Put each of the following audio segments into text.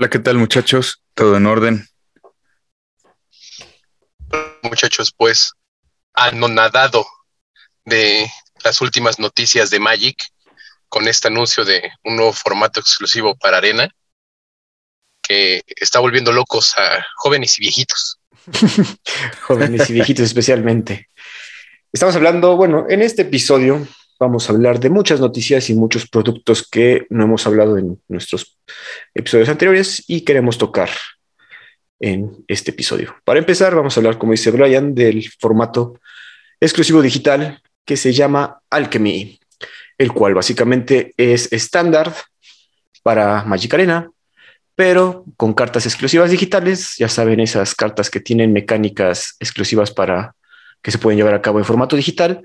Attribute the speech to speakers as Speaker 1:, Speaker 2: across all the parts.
Speaker 1: Hola, ¿qué tal muchachos? ¿Todo en orden?
Speaker 2: Muchachos, pues anonadado de las últimas noticias de Magic con este anuncio de un nuevo formato exclusivo para Arena que está volviendo locos a jóvenes y viejitos.
Speaker 3: jóvenes y viejitos especialmente. Estamos hablando, bueno, en este episodio vamos a hablar de muchas noticias y muchos productos que no hemos hablado en nuestros episodios anteriores y queremos tocar en este episodio. Para empezar, vamos a hablar, como dice Brian, del formato exclusivo digital que se llama Alchemy el cual básicamente es estándar para Magic Arena, pero con cartas exclusivas digitales, ya saben, esas cartas que tienen mecánicas exclusivas para que se pueden llevar a cabo en formato digital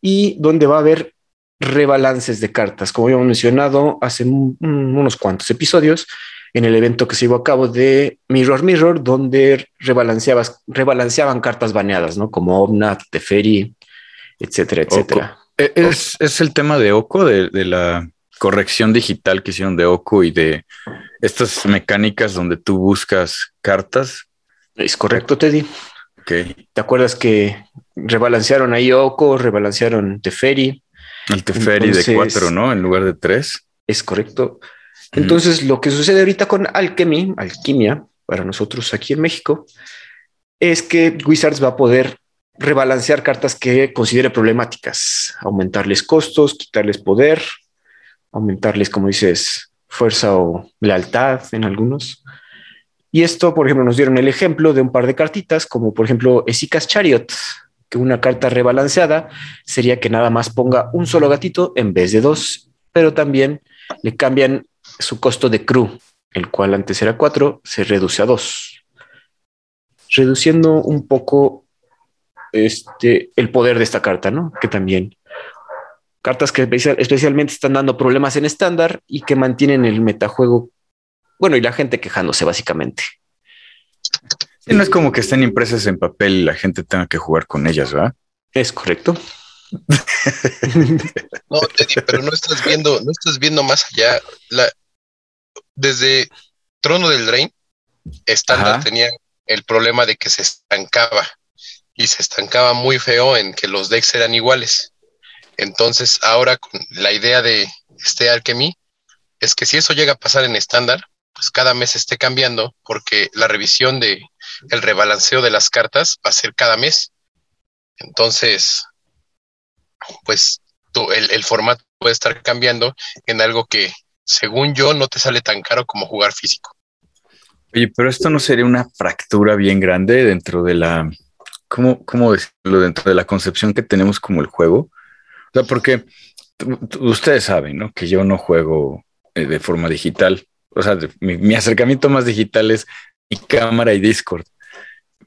Speaker 3: y donde va a haber rebalances de cartas, como habíamos mencionado hace unos cuantos episodios en el evento que se llevó a cabo de Mirror Mirror, donde rebalanceaban cartas baneadas, ¿no? Como Omnat, Teferi, etcétera, etcétera.
Speaker 1: E, es, el tema de Oco, de, la corrección digital que hicieron de Oco y de estas mecánicas donde tú buscas cartas.
Speaker 3: Es correcto, Teddy. Okay. ¿Te acuerdas que rebalancearon ahí Oco, rebalancearon Teferi?
Speaker 1: El Teferi de cuatro, ¿no? En lugar de tres.
Speaker 3: Es correcto. Entonces, lo que sucede ahorita con Alchemy, Alquimia, para nosotros aquí en México, es que Wizards va a poder rebalancear cartas que considere problemáticas, aumentarles costos, quitarles poder, aumentarles, como dices, fuerza o lealtad en algunos. Y esto, por ejemplo, nos dieron el ejemplo de un par de cartitas, como por ejemplo Esicas Chariot, que una carta rebalanceada sería que nada más ponga un solo gatito en vez de dos, pero también le cambian su costo de crew, el cual antes era cuatro, se reduce a dos, reduciendo un poco este, el poder de esta carta, ¿no? Que también cartas que especialmente están dando problemas en estándar y que mantienen el metajuego, bueno, y la gente quejándose básicamente.
Speaker 1: no es como que estén impresas en papel y la gente tenga que jugar con ellas, ¿verdad?
Speaker 3: Es correcto.
Speaker 2: no, Teddy, pero no estás viendo, no estás viendo más allá. La, desde Trono del Drain, estándar tenía el problema de que se estancaba y se estancaba muy feo en que los decks eran iguales. Entonces, ahora con la idea de este Alchemy es que si eso llega a pasar en estándar, pues cada mes esté cambiando, porque la revisión de el rebalanceo de las cartas va a ser cada mes. Entonces, pues el, el formato puede estar cambiando en algo que, según yo, no te sale tan caro como jugar físico.
Speaker 1: Oye, pero esto no sería una fractura bien grande dentro de la ¿cómo, cómo decirlo dentro de la concepción que tenemos como el juego? O sea, porque ustedes saben, ¿no? Que yo no juego eh, de forma digital. O sea, mi, acercamiento más digital es mi cámara y Discord,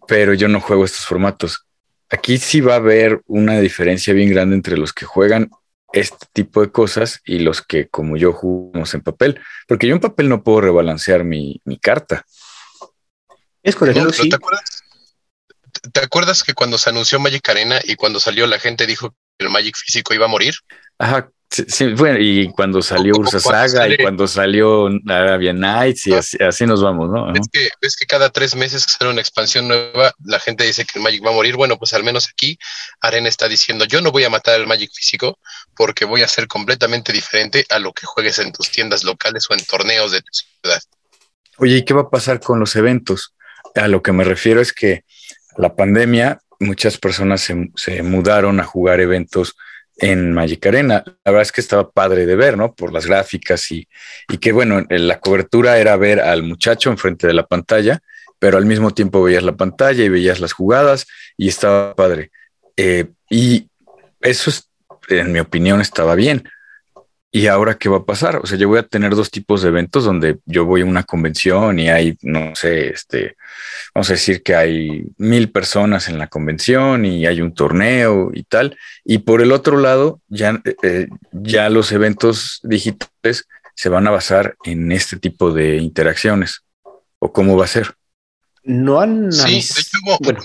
Speaker 1: pero yo no juego estos formatos. Aquí sí va a haber una diferencia bien grande entre los que juegan este tipo de cosas y los que, como yo, jugamos en papel, porque yo en papel no puedo rebalancear mi, carta.
Speaker 3: Es correcto. sí.
Speaker 2: ¿Te acuerdas? ¿Te acuerdas que cuando se anunció Magic Arena y cuando salió la gente dijo que el Magic físico iba a morir?
Speaker 1: Ajá, sí, bueno, y cuando salió Ursa Saga y cuando salió Arabian Nights y así, nos vamos, ¿no?
Speaker 2: Es que, es que cada tres meses que sale una expansión nueva, la gente dice que el Magic va a morir. Bueno, pues al menos aquí Arena está diciendo, yo no voy a matar el Magic físico porque voy a ser completamente diferente a lo que juegues en tus tiendas locales o en torneos de tu ciudad.
Speaker 1: Oye, ¿y qué va a pasar con los eventos? A lo que me refiero es que la pandemia, muchas personas se, mudaron a jugar eventos en Magic Arena. La verdad es que estaba padre de ver, ¿no? Por las gráficas y, y que, bueno, la cobertura era ver al muchacho enfrente de la pantalla, pero al mismo tiempo veías la pantalla y veías las jugadas y estaba padre. Eh, y eso, en mi opinión, estaba bien. ¿Y ahora qué va a pasar? O sea, yo voy a tener dos tipos de eventos donde yo voy a una convención y hay, no sé, este, vamos a decir que hay mil personas en la convención y hay un torneo y tal. Y por el otro lado, ya, eh, ya los eventos digitales se van a basar en este tipo de interacciones. ¿O cómo va a ser?
Speaker 3: No han...
Speaker 2: Sí, de hecho hubo, bueno,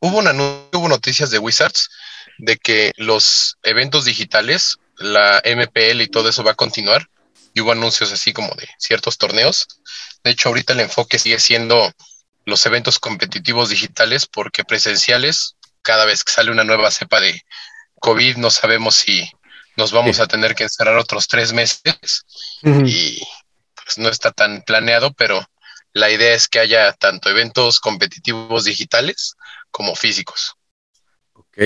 Speaker 2: hubo, una, hubo noticias de Wizards de que los eventos digitales, la MPL y todo eso va a continuar. Y hubo anuncios así como de ciertos torneos. De hecho, ahorita el enfoque sigue siendo los eventos competitivos digitales porque presenciales, cada vez que sale una nueva cepa de COVID, no sabemos si nos vamos a tener que encerrar otros tres meses y pues no está tan planeado, pero la idea es que haya tanto eventos competitivos digitales como físicos.
Speaker 1: Ok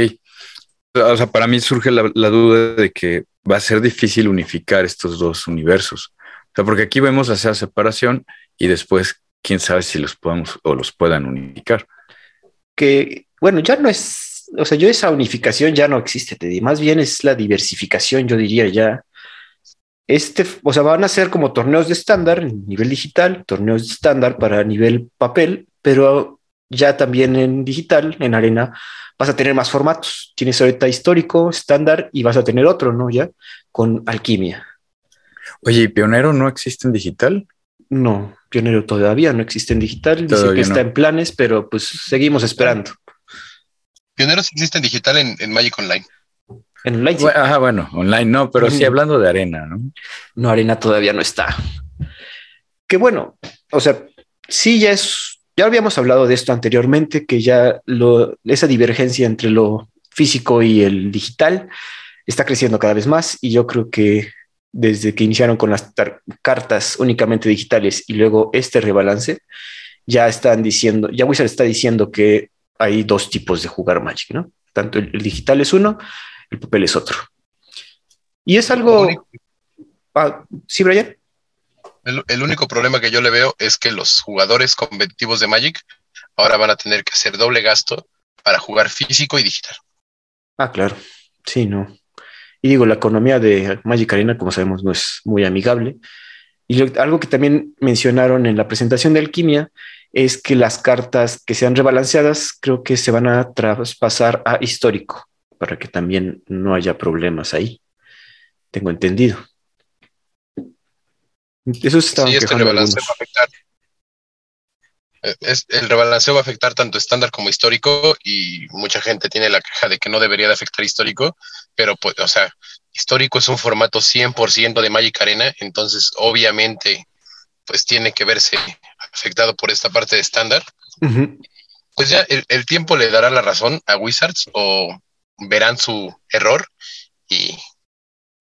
Speaker 1: o sea, para mí surge la, duda de que va a ser difícil unificar estos dos universos. O sea, porque aquí vemos esa separación y después, quién sabe si los podemos o los puedan unificar.
Speaker 3: Que, bueno, ya no es, o sea, yo esa unificación ya no existe, más bien es la diversificación, yo diría ya. Este, o sea, van a ser como torneos de estándar, nivel digital, torneos de estándar para nivel papel, pero ya también en digital, en arena, vas a tener más formatos. Tienes ahorita histórico, estándar y vas a tener otro, ¿no? Ya con alquimia.
Speaker 1: Oye, ¿y Pionero no existe en digital?
Speaker 3: No, Pionero todavía no existe en digital. Dice que está en planes, pero pues seguimos esperando.
Speaker 2: Pionero sí existe en digital en, Magic Online.
Speaker 3: En online.
Speaker 1: Sí. Ajá, bueno, online no, pero sí hablando de arena, ¿no?
Speaker 3: No, arena todavía no está. Qué bueno, o sea, sí ya es ya habíamos hablado de esto anteriormente, que ya esa divergencia entre lo físico y el digital está creciendo cada vez más y yo creo que desde que iniciaron con las cartas únicamente digitales y luego este rebalance, ya están diciendo, ya Wizard está diciendo que hay dos tipos de jugar Magic, ¿no? Tanto el, digital es uno, el papel es otro. Y es algo... Ah, ¿Sí, Brian?
Speaker 2: El, único problema que yo le veo es que los jugadores competitivos de Magic ahora van a tener que hacer doble gasto para jugar físico y digital.
Speaker 3: Ah, claro. Sí, no. Y digo, la economía de Magic Arena, como sabemos, no es muy amigable. Y algo que también mencionaron en la presentación de Alquimia es que las cartas que sean rebalanceadas creo que se van a traspasar a histórico para que también no haya problemas ahí. Tengo entendido. Eso está sí, este rebalanceo va a afectar.
Speaker 2: Eh, el rebalanceo va a afectar tanto estándar como histórico y mucha gente tiene la queja de que no debería de afectar histórico, pero pues, o sea, histórico es un formato 100% de Magic Arena, entonces obviamente pues tiene que verse afectado por esta parte de estándar. Pues ya el, el, tiempo le dará la razón a Wizards o verán su error y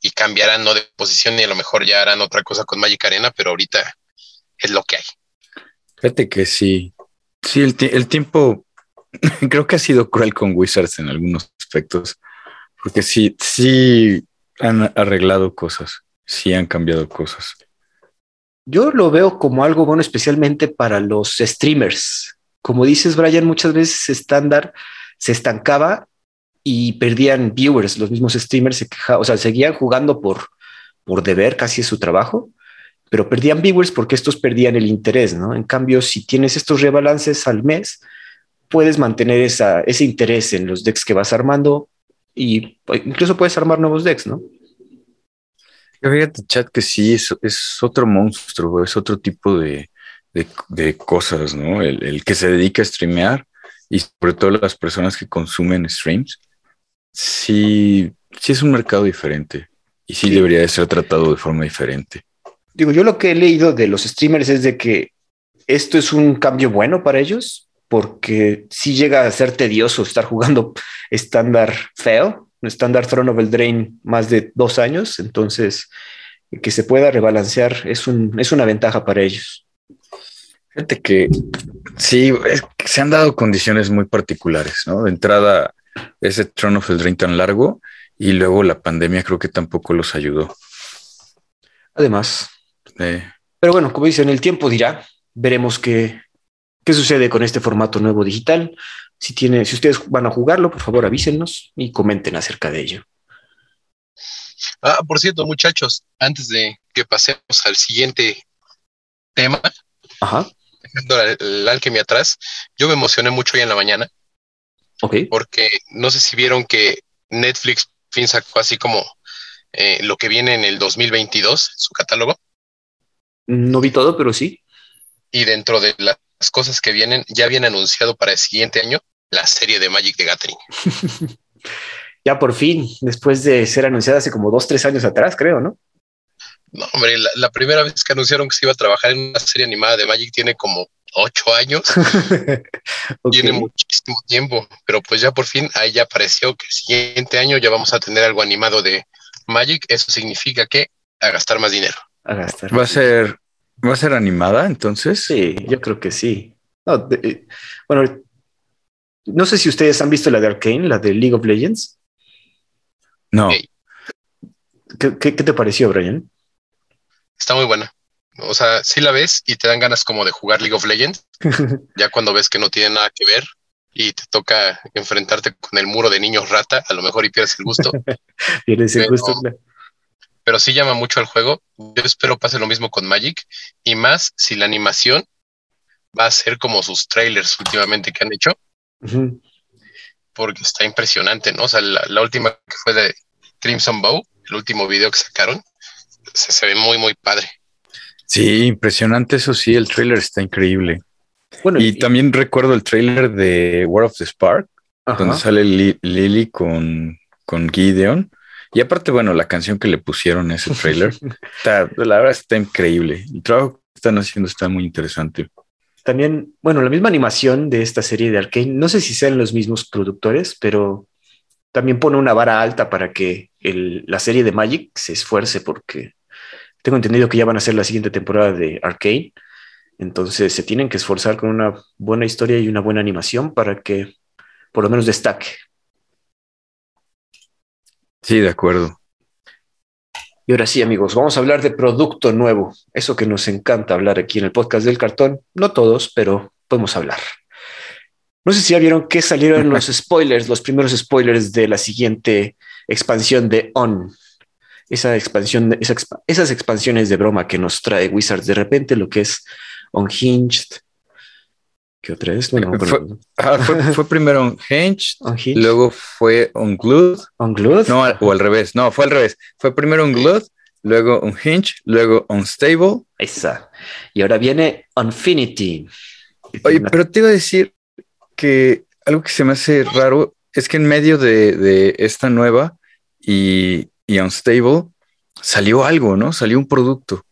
Speaker 2: y cambiarán no de posición y a lo mejor ya harán otra cosa con Magic Arena, pero ahorita es lo que hay.
Speaker 1: Fíjate que sí, sí, el, tiempo creo que ha sido cruel con Wizards en algunos aspectos, porque sí, sí han arreglado cosas, sí han cambiado cosas.
Speaker 3: Yo lo veo como algo bueno, especialmente para los streamers. Como dices, Brian, muchas veces estándar se estancaba y perdían viewers, los mismos streamers se quejaban, o sea, seguían jugando por, por deber, casi es su trabajo, pero perdían viewers porque estos perdían el interés, ¿no? En cambio, si tienes estos rebalances al mes, puedes mantener esa, ese interés en los decks que vas armando y incluso puedes armar nuevos decks, ¿no?
Speaker 1: Fíjate, chat, que sí, es, es otro monstruo, es otro tipo de, de, cosas, ¿no? El, el, que se dedica a streamear y sobre todo las personas que consumen streams, sí, sí es un mercado diferente y sí, debería de ser tratado de forma diferente.
Speaker 3: Digo, yo lo que he leído de los streamers es de que esto es un cambio bueno para ellos porque sí llega a ser tedioso estar jugando estándar feo, estándar Throne of Drain más de dos años, entonces que se pueda rebalancear es, un, es una ventaja para ellos.
Speaker 1: Fíjate que sí, se han dado condiciones muy particulares, ¿no? De entrada, ese Throne of Drain tan largo y luego la pandemia creo que tampoco los ayudó.
Speaker 3: Además. Pero bueno, como dicen, el tiempo dirá. Veremos qué, qué sucede con este formato nuevo digital. Si, tiene, si ustedes van a jugarlo, por favor avísenos y comenten acerca de ello.
Speaker 2: Ah, por cierto, muchachos, antes de que pasemos al siguiente tema,
Speaker 3: Ajá.
Speaker 2: dejando el, el alquimia atrás, yo me emocioné mucho hoy en la mañana
Speaker 3: Ok.
Speaker 2: porque no sé si vieron que Netflix fin sacó así como eh, lo que viene en el 2022, su catálogo,
Speaker 3: No vi todo, pero sí.
Speaker 2: y dentro de las cosas que vienen, ya viene anunciado para el siguiente año la serie de Magic the Gathering.
Speaker 3: Ya por fin, después de ser anunciada hace como dos, tres años atrás, creo, ¿no?
Speaker 2: No, hombre, la, la primera vez que anunciaron que se iba a trabajar en una serie animada de Magic tiene como ocho años, tiene muchísimo tiempo, pero pues ya por fin ahí ya apareció que el siguiente año ya vamos a tener algo animado de Magic, eso significa que a gastar más dinero.
Speaker 3: A gastar.
Speaker 1: Va a ser, va a ser animada, entonces.
Speaker 3: Sí, yo creo que sí. No, de- eh, bueno, no sé si ustedes han visto la de Arkane, la de League of Legends.
Speaker 1: No.
Speaker 3: ¿Qué, qué- qué te pareció, Brian?
Speaker 2: Está muy buena. O sea, sí la ves y te dan ganas como de jugar League of Legends, ya cuando ves que no tiene nada que ver y te toca enfrentarte con el muro de niños rata, a lo mejor y pierdes el gusto,
Speaker 3: Tienes el
Speaker 2: Pero-
Speaker 3: gusto.
Speaker 2: pero sí llama mucho al juego. Yo espero pase lo mismo con Magic y más si la animación va a ser como sus trailers últimamente que han hecho, porque está impresionante, ¿no? O sea, la, la última que fue de Crimson Bow, el último video que sacaron, se, se ve muy, muy padre.
Speaker 1: Sí, impresionante, eso sí, el trailer está increíble.
Speaker 3: Bueno,
Speaker 1: Y también recuerdo el trailer de War of the Spark,
Speaker 3: ajá.
Speaker 1: donde sale Li- Lily con, con Gideon. Y aparte, bueno, la canción que le pusieron a ese trailer, está, la verdad está increíble. El trabajo que están haciendo está muy interesante.
Speaker 3: También, bueno, la misma animación de esta serie de Arkane, no sé si sean los mismos productores, pero también pone una vara alta para que el- la serie de Magic se esfuerce, porque tengo entendido que ya van a ser la siguiente temporada de Arkane. Entonces se tienen que esforzar con una buena historia y una buena animación para que por lo menos destaque.
Speaker 1: Sí, de acuerdo.
Speaker 3: Y ahora sí, amigos, vamos a hablar de producto nuevo. Eso que nos encanta hablar aquí en el podcast del cartón. No todos, pero podemos hablar. No sé si ya vieron que salieron los spoilers, los primeros spoilers de la siguiente expansión de On. Esa expansión, esa esas expansiones de broma que nos trae Wizards de repente, lo que es Unhinged. ¿Qué otra es? Bueno,
Speaker 1: Fue- Ah, fue, fue primero Unhinged,
Speaker 3: Unhinged,
Speaker 1: luego fue Unglued.
Speaker 3: Unglued.
Speaker 1: No, o al revés. No, fue al revés. Fue primero Unglued, luego Unhinged, luego Unstable.
Speaker 3: Esa. Y ahora viene Infinity.
Speaker 1: Oye, pero te iba a decir que algo que se me hace raro es que en medio de, de esta nueva y, y Unstable salió algo, ¿no? Salió un producto.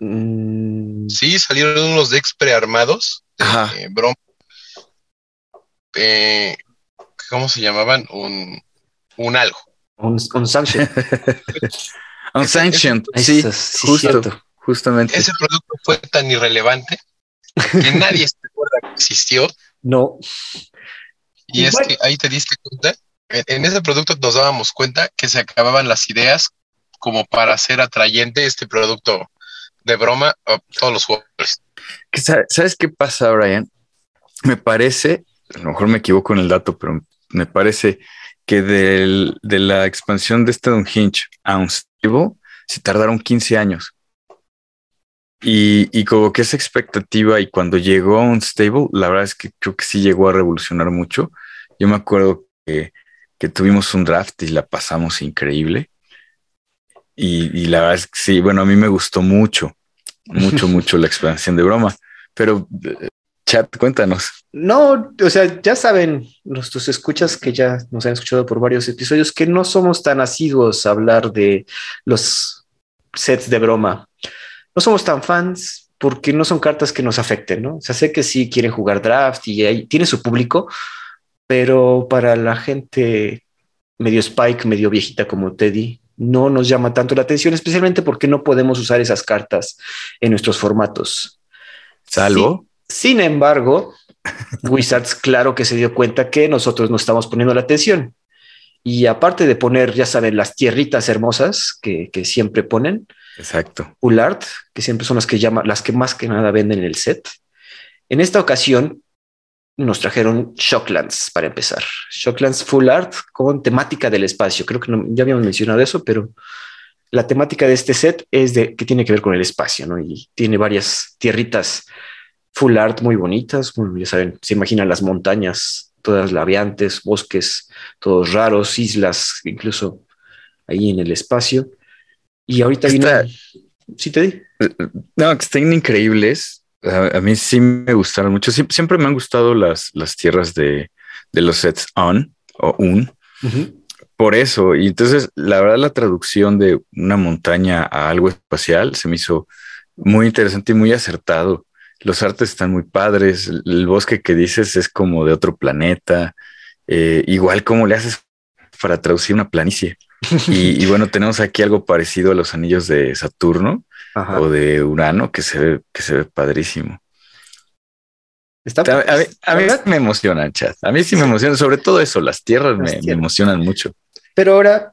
Speaker 3: Mm,
Speaker 2: Sí, salieron unos decks prearmados de
Speaker 1: Ajá.
Speaker 2: eh, Brom. Eh, ¿Cómo se llamaban? Un, un algo.
Speaker 3: un, un Sunshine.
Speaker 1: Unsanctioned,
Speaker 3: Eso,
Speaker 1: sí,
Speaker 3: sí,
Speaker 1: justo,
Speaker 3: cierto.
Speaker 1: justamente.
Speaker 2: Ese producto fue tan irrelevante que nadie se acuerda que existió.
Speaker 3: No,
Speaker 2: Y es que ahí te diste cuenta. En, ese producto nos dábamos cuenta que se acababan las ideas como para hacer atrayente este producto de broma a todos los jugadores.
Speaker 1: ¿Sabes qué pasa, Brian? Me parece, a lo mejor me equivoco en el dato, pero me parece que del- de la expansión de este Unhinged a Unstable se tardaron 15 años. Y, y como que esa expectativa y cuando llegó a Unstable, la verdad es que creo que sí llegó a revolucionar mucho. Yo me acuerdo que, que tuvimos un draft y la pasamos increíble. Y, y la verdad es que sí, bueno, a mí me gustó mucho, mucho, mucho la expansión de broma. Pero, chat, cuéntanos.
Speaker 3: no, o sea, ya saben nuestros escuchas que ya nos han escuchado por varios episodios que no somos tan asiduos a hablar de los sets de broma. No somos tan fans porque no son cartas que nos afecten, ¿no? O sea, sé que sí quieren jugar draft y ahí tiene su público, pero para la gente medio Spike, medio viejita como Teddy, no nos llama tanto la atención, especialmente porque no podemos usar esas cartas en nuestros formatos.
Speaker 1: Salvo.
Speaker 3: Sin embargo, Wizards claro que se dio cuenta que nosotros no estamos poniendo la atención. Y aparte de poner, ya saben, las tierritas hermosas que, que siempre ponen,
Speaker 1: Exacto.
Speaker 3: Full Art, que siempre son las que llaman, las que más que nada venden el set. En esta ocasión nos trajeron Shocklands para empezar. Shocklands Full Art con temática del espacio. Creo que no, ya habíamos mencionado eso, pero la temática de este set es de que tiene que ver con el espacio, ¿no? Y tiene varias tierritas full art muy bonitas. Bueno, ya saben, se imaginan las montañas, todas labiantes, bosques, todos raros, islas, incluso ahí en el espacio. Y ahorita viene. ¿Sí te di?
Speaker 1: No, que están increíbles. A, mí sí me gustaron mucho. siempre me han gustado las, las tierras de, de los sets on o un. Por eso. Y entonces, la verdad, la traducción de una montaña a algo espacial se me hizo muy interesante y muy acertado. Los artes están muy padres. El bosque que dices es como de otro planeta. Eh, igual como le haces para traducir una planicie. y, bueno, tenemos aquí algo parecido a los anillos de Saturno o de Urano que se ve, que se ve padrísimo. Está, a, mí, me emociona, chat. A mí sí me emociona, sobre todo eso, las tierras, me, emocionan mucho.
Speaker 3: Pero ahora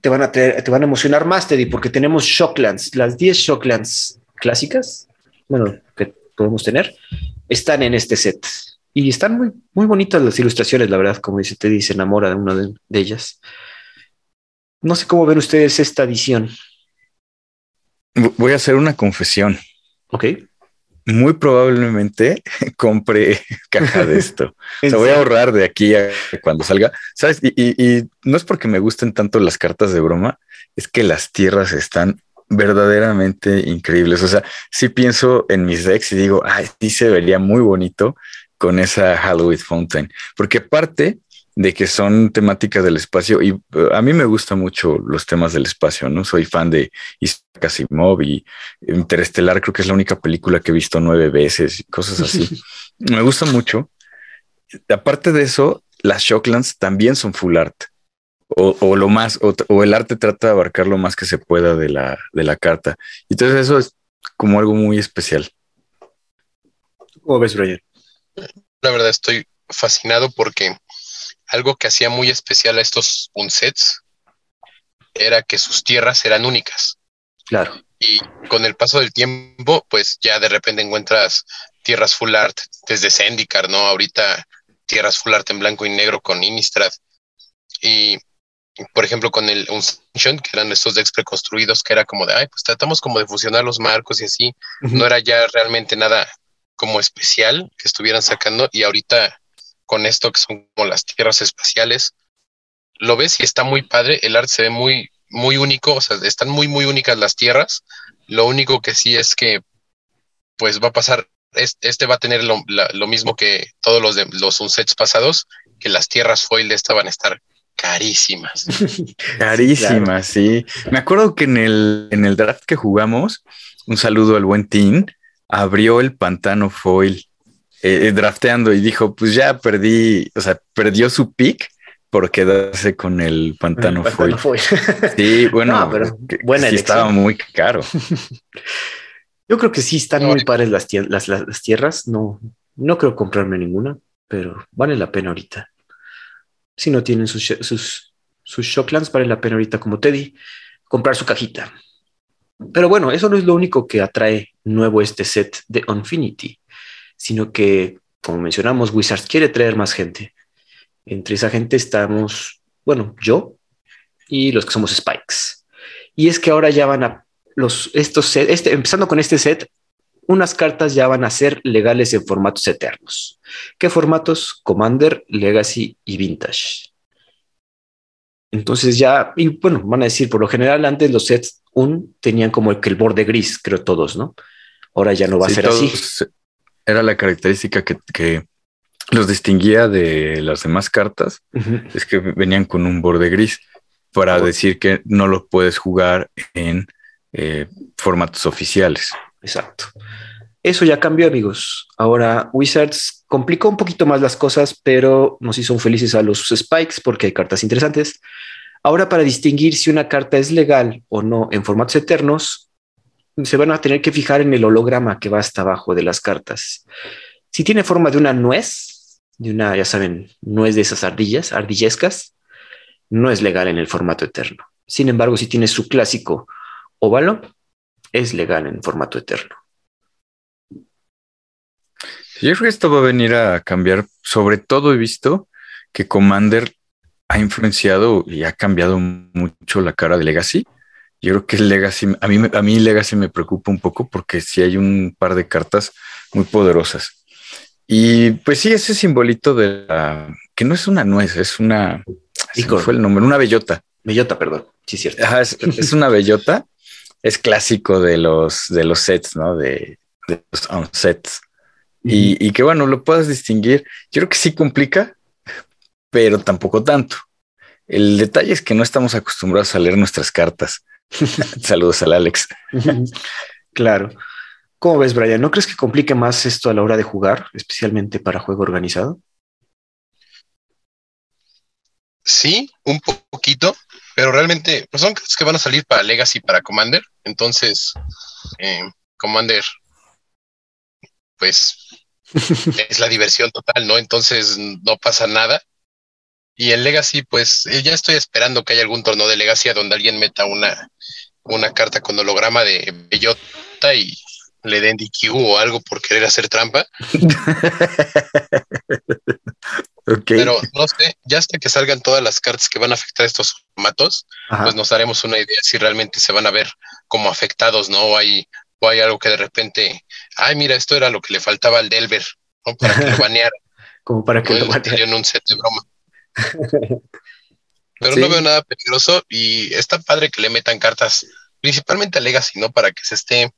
Speaker 3: te van a te van a emocionar más, Teddy, porque tenemos Shocklands, las 10 Shocklands clásicas, bueno, que podemos tener, están en este set. Y están muy, muy bonitas las ilustraciones, la verdad, como dice Teddy, se enamora de una de ellas. No sé cómo ven ustedes esta edición.
Speaker 1: Voy a hacer una confesión.
Speaker 3: Ok.
Speaker 1: Muy probablemente compre caja de esto. o sea, voy a ahorrar de aquí a cuando salga. ¿Sabes? Y, no es porque me gusten tanto las cartas de broma, es que las tierras están verdaderamente increíbles. O sea, sí pienso en mis decks y digo, ay, sí se vería muy bonito con esa Halloween Fountain. Porque aparte, de que son temáticas del espacio y uh, a mí me gustan mucho los temas del espacio, ¿no? Soy fan de Isaac Asimov y Interestelar, creo que es la única película que he visto nueve veces y cosas así. me gusta mucho. Aparte de eso, las Shocklands también son full art o, lo más, o, el arte trata de abarcar lo más que se pueda de la, de la carta. Entonces eso es como algo muy especial.
Speaker 3: ¿Cómo ves, Brian?
Speaker 2: La verdad estoy fascinado porque algo que hacía muy especial a estos unsets era que sus tierras eran únicas.
Speaker 3: Claro.
Speaker 2: Y con el paso del tiempo, pues ya de repente encuentras tierras full art desde Zendikar, ¿no? Ahorita tierras full art en blanco y negro con Innistrad. Y por ejemplo, con el Unction, que eran estos decks preconstruidos, que era como de, ay, pues tratamos como de fusionar los marcos y así. No era ya realmente nada como especial que estuvieran sacando. Y ahorita con esto que son como las tierras espaciales. Lo ves y está muy padre, el arte se ve muy, muy único, o sea, están muy, muy únicas las tierras. Lo único que sí es que, pues va a pasar, este, va a tener lo, mismo que todos los de los unsets pasados, que las tierras foil de esta van a estar carísimas.
Speaker 1: carísimas, sí, Me acuerdo que en el, en el draft que jugamos, un saludo al buen Team, abrió el pantano foil eh, drafteando y dijo, pues ya perdí, o sea, perdió su pick por quedarse con el pantano, foil. Sí, bueno, pero buena sí estaba muy caro.
Speaker 3: Yo creo que sí están muy pares las, las, tierras. No, no creo comprarme ninguna, pero vale la pena ahorita. Si no tienen sus, sus, sus Shocklands, vale la pena ahorita, como Teddy, comprar su cajita. Pero bueno, eso no es lo único que atrae nuevo este set de Infinity sino que, como mencionamos, Wizards quiere traer más gente. Entre esa gente estamos, bueno, yo y los que somos Spikes. Y es que ahora ya van a los estos set, este, empezando con este set, unas cartas ya van a ser legales en formatos eternos. ¿Qué formatos? Commander, Legacy y Vintage. Entonces ya, y bueno, van a decir, por lo general antes los sets un tenían como el, que el borde gris, creo todos, ¿no? Ahora ya no va a ser así
Speaker 1: era la característica que, los distinguía de las demás cartas, es que venían con un borde gris para decir que no lo puedes jugar en eh, formatos oficiales.
Speaker 3: Exacto. Eso ya cambió, amigos. Ahora Wizards complicó un poquito más las cosas, pero nos hizo felices a los spikes porque hay cartas interesantes. Ahora, para distinguir si una carta es legal o no en formatos eternos, se van a tener que fijar en el holograma que va hasta abajo de las cartas. Si tiene forma de una nuez, de una, ya saben, nuez de esas ardillas, ardillescas, no es legal en el formato eterno. Sin embargo, si tiene su clásico óvalo, es legal en formato eterno.
Speaker 1: Yo creo que esto va a venir a cambiar. Sobre todo he visto que Commander ha influenciado y ha cambiado mucho la cara de Legacy. Yo creo que Legacy, a mí, a mí Legacy me preocupa un poco porque si hay un par de cartas muy poderosas. Y pues sí, ese simbolito de la, que no es una nuez, es una, fue el nombre, una bellota.
Speaker 3: Bellota, perdón. Sí, cierto.
Speaker 1: es, una bellota. Es clásico de los, de los sets, ¿no? De, de los sets. Y, y, que bueno, lo puedas distinguir. Yo creo que sí complica, pero tampoco tanto. El detalle es que no estamos acostumbrados a leer nuestras cartas. Saludos al Alex.
Speaker 3: claro. ¿Cómo ves, Brian? ¿No crees que complique más esto a la hora de jugar, especialmente para juego organizado?
Speaker 2: Sí, un poquito, pero realmente pues son cartas que van a salir para Legacy y para Commander. Entonces, eh, Commander, pues es la diversión total, ¿no? Entonces no pasa nada. Y en Legacy, pues eh, ya estoy esperando que haya algún torneo de Legacy donde alguien meta una, una carta con holograma de bellota y le den DQ o algo por querer hacer trampa. Pero no sé, ya hasta que salgan todas las cartas que van a afectar estos formatos, pues nos daremos una idea si realmente se van a ver como afectados, ¿no? O hay, o hay algo que de repente, ay, mira, esto era lo que le faltaba al Delver, ¿no? Para que lo baneara.
Speaker 3: como para que lo
Speaker 2: baneara. en un set de broma. Pero no veo nada peligroso y está padre que le metan cartas, principalmente a Legacy, ¿no? Para que se esté,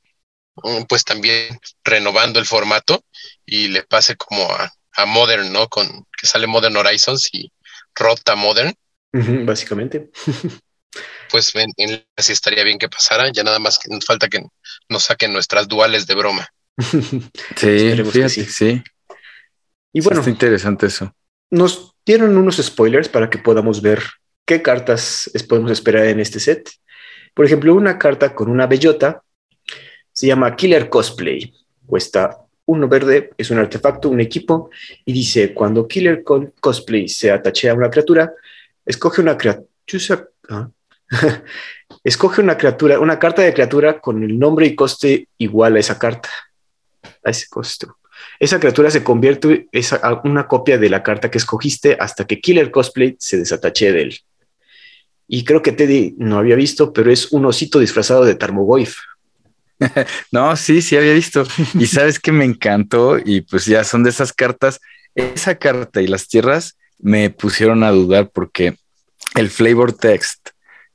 Speaker 2: mm, pues también renovando el formato y le pase como a, Modern, ¿no? Con que sale Modern Horizons y rota Modern.
Speaker 3: básicamente.
Speaker 2: pues en, Legacy estaría bien que pasara, ya nada más que nos falta que nos saquen nuestras duales de broma.
Speaker 1: sí, fíjate, sí. sí. Y bueno, está interesante eso.
Speaker 3: Nos dieron unos spoilers para que podamos ver qué cartas podemos esperar en este set. Por ejemplo, una carta con una bellota se llama Killer Cosplay. Cuesta uno verde, es un artefacto, un equipo, y dice, cuando Killer Cosplay se atache a una criatura, escoge una criatura... Ah, escoge una criatura, una carta de criatura con el nombre y coste igual a esa carta. A ese coste esa criatura se convierte en una copia de la carta que escogiste hasta que Killer Cosplay se desatache de él. Y creo que Teddy no había visto, pero es un osito disfrazado de Tarmogoyf.
Speaker 1: no, sí, sí había visto. Y sabes que me encantó y pues ya son de esas cartas. Esa carta y las tierras me pusieron a dudar porque el flavor text,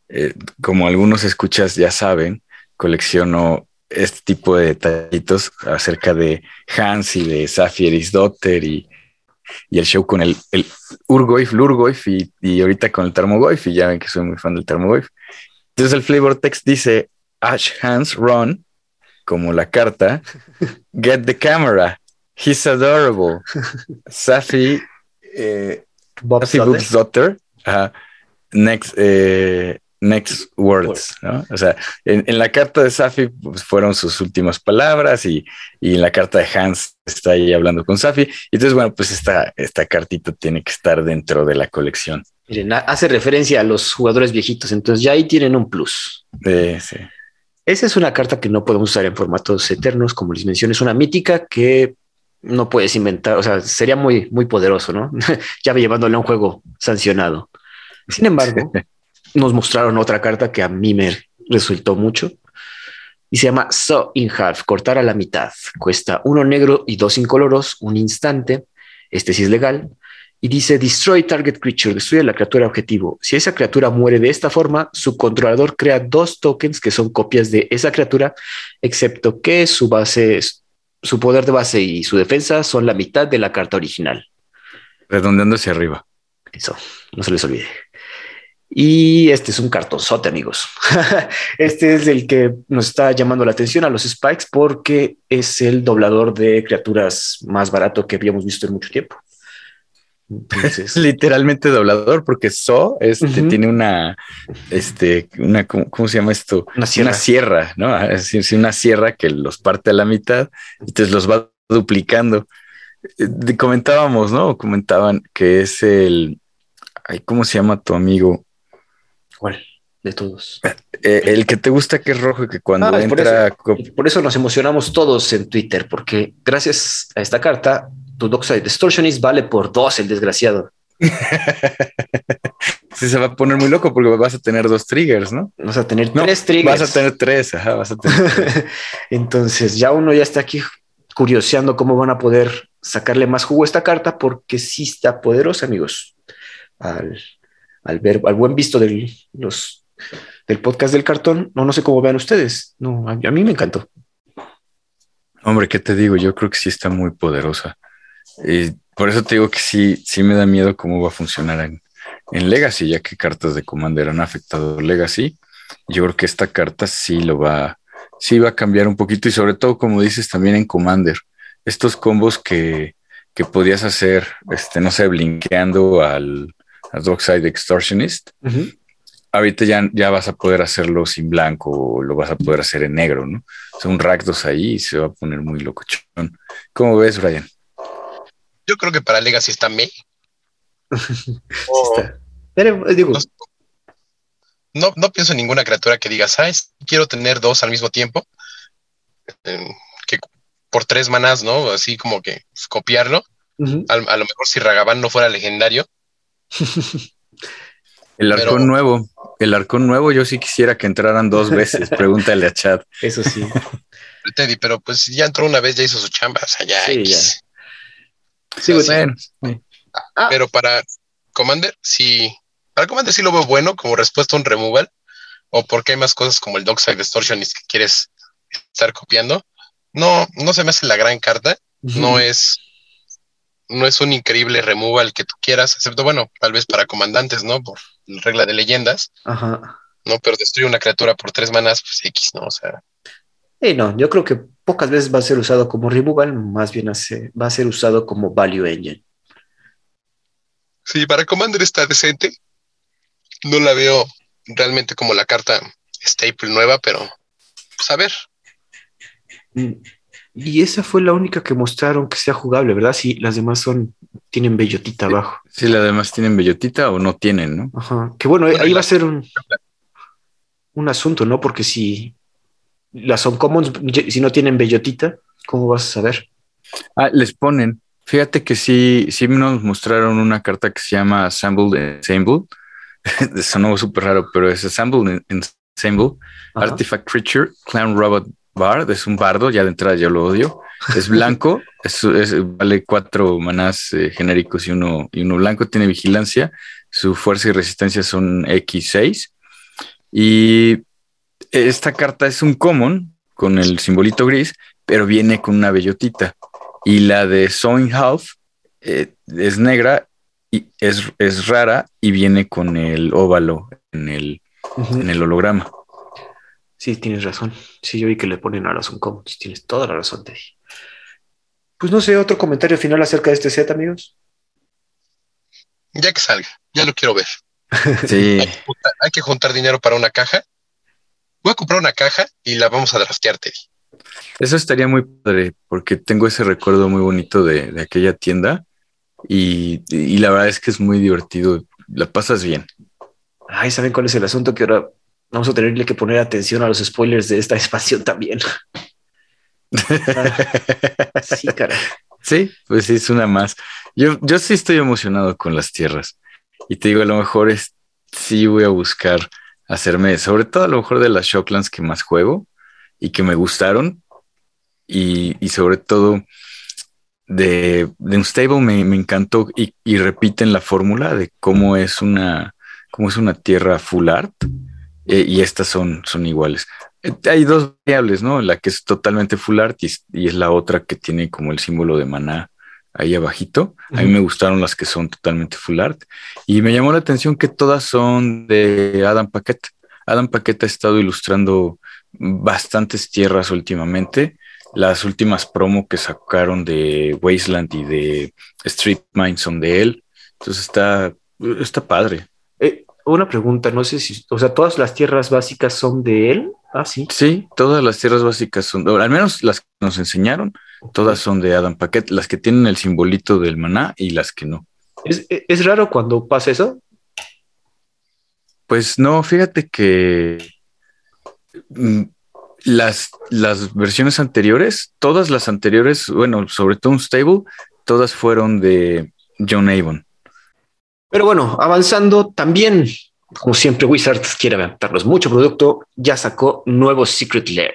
Speaker 1: eh, como algunos escuchas ya saben, colecciono este tipo de detallitos acerca de Hans y de Safir Dotter y, y el show con el, el Urgoif, Lurgoif y, y, ahorita con el Termogoif y ya ven que soy muy fan del Termogoif. Entonces el flavor text dice Ash Hans Run, como la carta, Get the camera, He's adorable, Safi, eh, Bob Daughter, next, eh, next words, ¿no? O sea, en, la carta de Safi pues, fueron sus últimas palabras y, en la carta de Hans está ahí hablando con Safi. Y entonces, bueno, pues esta, esta cartita tiene que estar dentro de la colección.
Speaker 3: Miren, hace referencia a los jugadores viejitos, entonces ya ahí tienen un plus.
Speaker 1: sí.
Speaker 3: Esa es una carta que no podemos usar en formatos eternos, como les mencioné, es una mítica que no puedes inventar, o sea, sería muy, muy poderoso, ¿no? ya llevándole a un juego sancionado. Sin embargo, nos mostraron otra carta que a mí me resultó mucho y se llama So in Half, cortar a la mitad. Cuesta uno negro y dos incoloros, un instante. Este sí es legal. Y dice Destroy Target Creature, destruye la criatura objetivo. Si esa criatura muere de esta forma, su controlador crea dos tokens que son copias de esa criatura, excepto que su base, su poder de base y su defensa son la mitad de la carta original.
Speaker 1: Redondeando hacia arriba.
Speaker 3: Eso, no se les olvide. Y este es un cartonzote, amigos. este es el que nos está llamando la atención a los Spikes porque es el doblador de criaturas más barato que habíamos visto en mucho tiempo.
Speaker 1: Literalmente doblador, porque So este, tiene una, este, una, ¿cómo, se llama esto?
Speaker 3: Una sierra.
Speaker 1: ¿no? Es decir, una sierra que los parte a la mitad, entonces los va duplicando. Eh, comentábamos, ¿no? Comentaban que es el, ¿cómo se llama tu amigo?
Speaker 3: De todos.
Speaker 1: Eh, el que te gusta que es rojo, que cuando ah, entra.
Speaker 3: Por eso, por eso, nos emocionamos todos en Twitter, porque gracias a esta carta, tu Dockside Distortionist vale por dos, el desgraciado.
Speaker 1: sí, se va a poner muy loco porque vas a tener dos triggers, ¿no?
Speaker 3: Vas a tener tres triggers.
Speaker 1: Vas a tener tres, ajá, vas a tener
Speaker 3: Entonces, ya uno ya está aquí curioseando cómo van a poder sacarle más jugo a esta carta porque sí está poderosa, amigos. Al, al ver, al buen visto del, del podcast del cartón, no, no sé cómo vean ustedes. No, a, mí me encantó.
Speaker 1: Hombre, ¿qué te digo? Yo creo que sí está muy poderosa. Y por eso te digo que sí, sí me da miedo cómo va a funcionar en, en Legacy, ya que cartas de Commander han afectado Legacy. Yo creo que esta carta sí lo va, sí va a cambiar un poquito y sobre todo, como dices, también en Commander. Estos combos que, que podías hacer, este, no sé, blinkeando al, al Dockside Extortionist, ahorita ya, ya vas a poder hacerlo sin blanco o lo vas a poder hacer en negro, ¿no? O sea, un Rakdos ahí se va a poner muy locochón. ¿Cómo ves, Brian?
Speaker 2: Yo creo que para Legacy está me.
Speaker 3: Pero, digo,
Speaker 2: no, no, pienso en ninguna criatura que diga, ¿sabes? Quiero tener dos al mismo tiempo. que por tres manas, ¿no? Así como que copiarlo. a, lo mejor si Ragavan no fuera legendario,
Speaker 1: el arcón nuevo, el arcón nuevo, yo sí quisiera que entraran dos veces. Pregúntale a Chad.
Speaker 3: Eso sí.
Speaker 2: Teddy, pero pues ya entró una vez, ya hizo su chamba. O sea, ya. Sí, ya.
Speaker 1: Sí, bueno.
Speaker 2: Ah. Pero para Commander, sí. Para Commander sí lo veo bueno como respuesta a un removal. O porque hay más cosas como el Dockside Distortionist que quieres estar copiando. No, no se me hace la gran carta. No es no es un increíble removal que tú quieras, excepto, bueno, tal vez para comandantes, ¿no? Por regla de leyendas. Ajá. No, pero destruye una criatura por tres manas, pues X, ¿no? O sea.
Speaker 3: Eh, no, yo creo que pocas veces va a ser usado como removal, más bien va a ser usado como value engine.
Speaker 2: Sí, para Commander está decente. No la veo realmente como la carta staple nueva, pero pues a ver.
Speaker 3: Mm. Y esa fue la única que mostraron que sea jugable, ¿verdad? Sí, las demás son, tienen bellotita abajo.
Speaker 1: Sí, las demás tienen bellotita o no tienen, ¿no?
Speaker 3: Ajá. Que bueno, ahí va a ser un, un asunto, ¿no? Porque si las son commons, si no tienen bellotita, ¿cómo vas a saber?
Speaker 1: Ah, les ponen. Fíjate que sí, sí nos mostraron una carta que se llama Assembled Ensemble. Sonó súper raro, pero es Assembled Ensemble, Artifact Creature, Clown Robot Bard, es un bardo, ya de entrada yo lo odio. Es blanco, es, vale cuatro manás eh, genéricos y uno, y uno blanco, tiene vigilancia, su fuerza y resistencia son X6. Y esta carta es un common con el simbolito gris, pero viene con una bellotita. Y la de Sewing Half eh, es negra y es, es, rara y viene con el óvalo en el, en el holograma.
Speaker 3: Sí, tienes razón. Sí, yo vi que le ponen a Son Commons. Tienes toda la razón, Teddy. Pues no sé, otro comentario final acerca de este set, amigos.
Speaker 2: Ya que salga, ya lo quiero ver.
Speaker 1: Sí.
Speaker 2: Hay que, juntar, dinero para una caja. Voy a comprar una caja y la vamos a draftear, Teddy.
Speaker 1: Eso estaría muy padre, porque tengo ese recuerdo muy bonito de, aquella tienda y, y, la verdad es que es muy divertido. La pasas bien.
Speaker 3: Ay, ¿saben cuál es el asunto? Que ahora Vamos a tenerle que poner atención a los spoilers de esta expansión también.
Speaker 1: sí, cara. Sí, pues es una más. Yo, yo sí estoy emocionado con las tierras. Y te digo, a lo mejor es, sí voy a buscar hacerme, sobre todo a lo mejor de las Shocklands que más juego y que me gustaron. Y, sobre todo de, de Unstable me, me encantó y, y, repiten la fórmula de cómo es una, cómo es una tierra full art eh, y estas son, son iguales. Eh, hay dos variables, ¿no? La que es totalmente full art y, es la otra que tiene como el símbolo de maná ahí abajito. A mí me gustaron las que son totalmente full art y me llamó la atención que todas son de Adam Paquette. Adam Paquette ha estado ilustrando bastantes tierras últimamente. Las últimas promo que sacaron de Wasteland y de Street Mine son de él. Entonces está, está padre.
Speaker 3: Una pregunta, no sé si, o sea, todas las tierras básicas son de él. Ah, sí.
Speaker 1: Sí, todas las tierras básicas son, al menos las que nos enseñaron, todas son de Adam Paquet, las que tienen el simbolito del maná y las que no.
Speaker 3: Es, raro cuando pasa eso,
Speaker 1: Pues no, fíjate que mm, las, las versiones anteriores, todas las anteriores, bueno, sobre todo un stable, todas fueron de John Avon.
Speaker 3: Pero bueno, avanzando también, como siempre, Wizards quiere aventarnos mucho producto, ya sacó nuevo Secret Lair.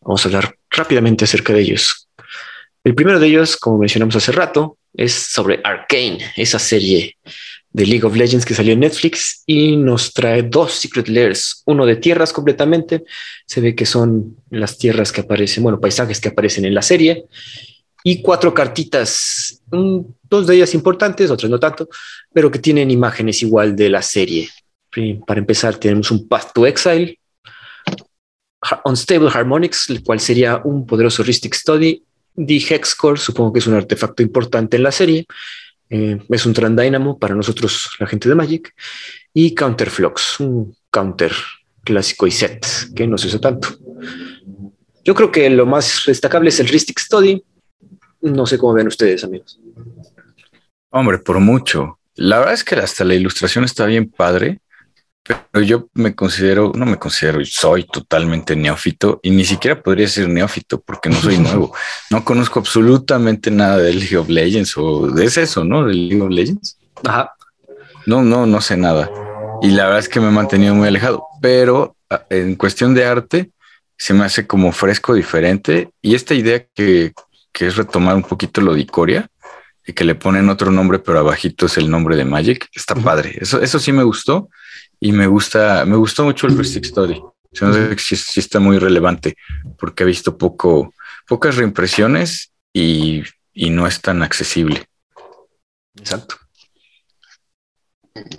Speaker 3: Vamos a hablar rápidamente acerca de ellos. El primero de ellos, como mencionamos hace rato, es sobre Arcane, esa serie de League of Legends que salió en Netflix y nos trae dos Secret Lairs, uno de tierras completamente, se ve que son las tierras que aparecen, bueno, paisajes que aparecen en la serie, y cuatro cartitas, dos de ellas importantes, otras no tanto, pero que tienen imágenes igual de la serie. Para empezar, tenemos un Path to Exile, Unstable Harmonics, el cual sería un poderoso Ristic Study, The Hexcore, supongo que es un artefacto importante en la serie, eh, es un Trandynamo para nosotros, la gente de Magic, y Counterflux, un counter clásico y set que no se usa tanto. Yo creo que lo más destacable es el Ristic Study, no sé cómo ven ustedes, amigos.
Speaker 1: Hombre, por mucho. La verdad es que hasta la ilustración está bien padre, pero yo me considero, no me considero, soy totalmente neófito y ni siquiera podría ser neófito porque no soy nuevo. No conozco absolutamente nada de League of Legends o de eso, ¿no? De League of Legends. Ajá. No, no, no sé nada. Y la verdad es que me he mantenido muy alejado, pero ah, en cuestión de arte se me hace como fresco, diferente. Y esta idea que, que es retomar un poquito lo de Icoria y que le ponen otro nombre, pero abajito es el nombre de Magic. Está padre. Eso, eso sí me gustó y me gusta, me gustó mucho el Rustic Story. Sí, sí, está muy relevante porque he visto poco, pocas reimpresiones y, y no es tan accesible.
Speaker 3: Exacto.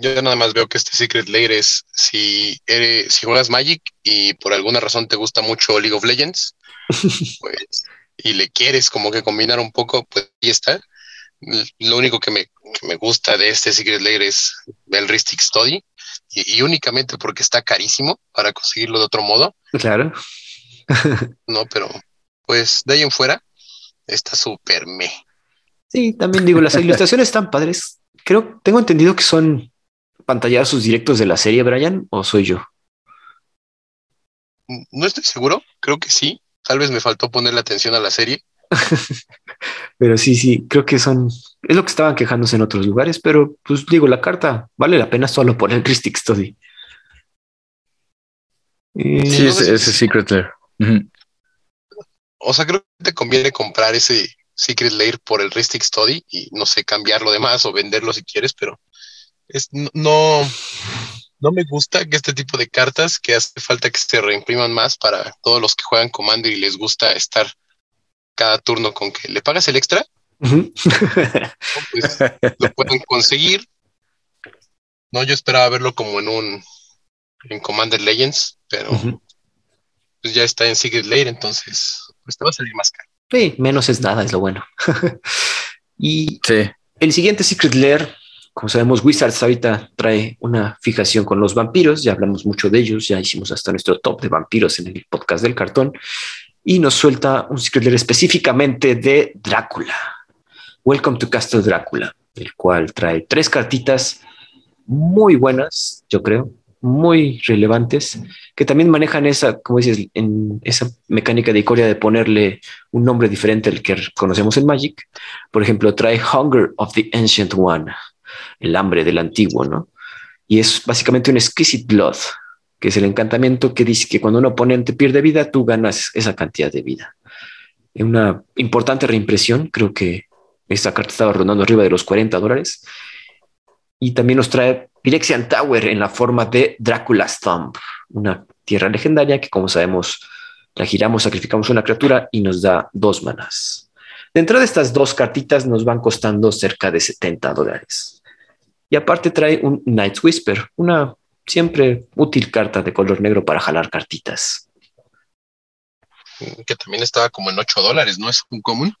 Speaker 2: Yo nada más veo que este Secret Lair es si eres, si juegas Magic y por alguna razón te gusta mucho League of Legends, pues y le quieres como que combinar un poco, pues ahí está. Lo único que me, gusta de este Secret Lair es el Ristic Study y, únicamente porque está carísimo para conseguirlo de otro modo.
Speaker 3: Claro.
Speaker 2: no, pero pues de ahí en fuera está súper me.
Speaker 3: Sí, también digo, las ilustraciones están padres. Creo, tengo entendido que son pantallazos directos de la serie, Brian, o soy yo.
Speaker 2: No estoy seguro, creo que sí. Tal vez me faltó ponerle atención a la serie.
Speaker 3: pero sí, sí, creo que son, es lo que estaban quejándose en otros lugares, pero pues digo, la carta vale la pena solo por el Christic Study.
Speaker 1: sí, ese, ese Secret Lair.
Speaker 2: O sea, creo que te conviene comprar ese Secret Lair por el Ristic Study y no sé, cambiarlo de más o venderlo si quieres, pero es no, no me gusta que este tipo de cartas que hace falta que se reimpriman más para todos los que juegan Commander y les gusta estar cada turno con que le pagas el extra. pues, lo pueden conseguir. No, yo esperaba verlo como en un en Commander Legends, pero pues ya está en Secret Lair, entonces pues te va a salir más caro.
Speaker 3: Sí, menos es nada, es lo bueno. y el siguiente Secret Lair como sabemos, Wizards ahorita trae una fijación con los vampiros, ya hablamos mucho de ellos, ya hicimos hasta nuestro top de vampiros en el podcast del cartón, y nos suelta un Secret específicamente de Drácula. Welcome to Castle Drácula, el cual trae tres cartitas muy buenas, yo creo, muy relevantes, que también manejan esa, como dices, en esa mecánica de Icoria de ponerle un nombre diferente al que conocemos en Magic. Por ejemplo, trae Hunger of the Ancient One, el hambre del antiguo, ¿no? Y es básicamente un exquisite blood, que es el encantamiento que dice que cuando un oponente pierde vida, tú ganas esa cantidad de vida. Una importante reimpresión, creo que esta carta estaba rondando arriba de los 40 dólares. Y también nos trae Pirexian Tower en la forma de Dracula's Thumb, una tierra legendaria que, como sabemos, la giramos, sacrificamos una criatura y nos da dos manas. Dentro de estas dos cartitas nos van costando cerca de 70 dólares. Y aparte trae un Night's Whisper, una siempre útil carta de color negro para jalar cartitas.
Speaker 2: Que también estaba como en 8 dólares, ¿no? Es un común.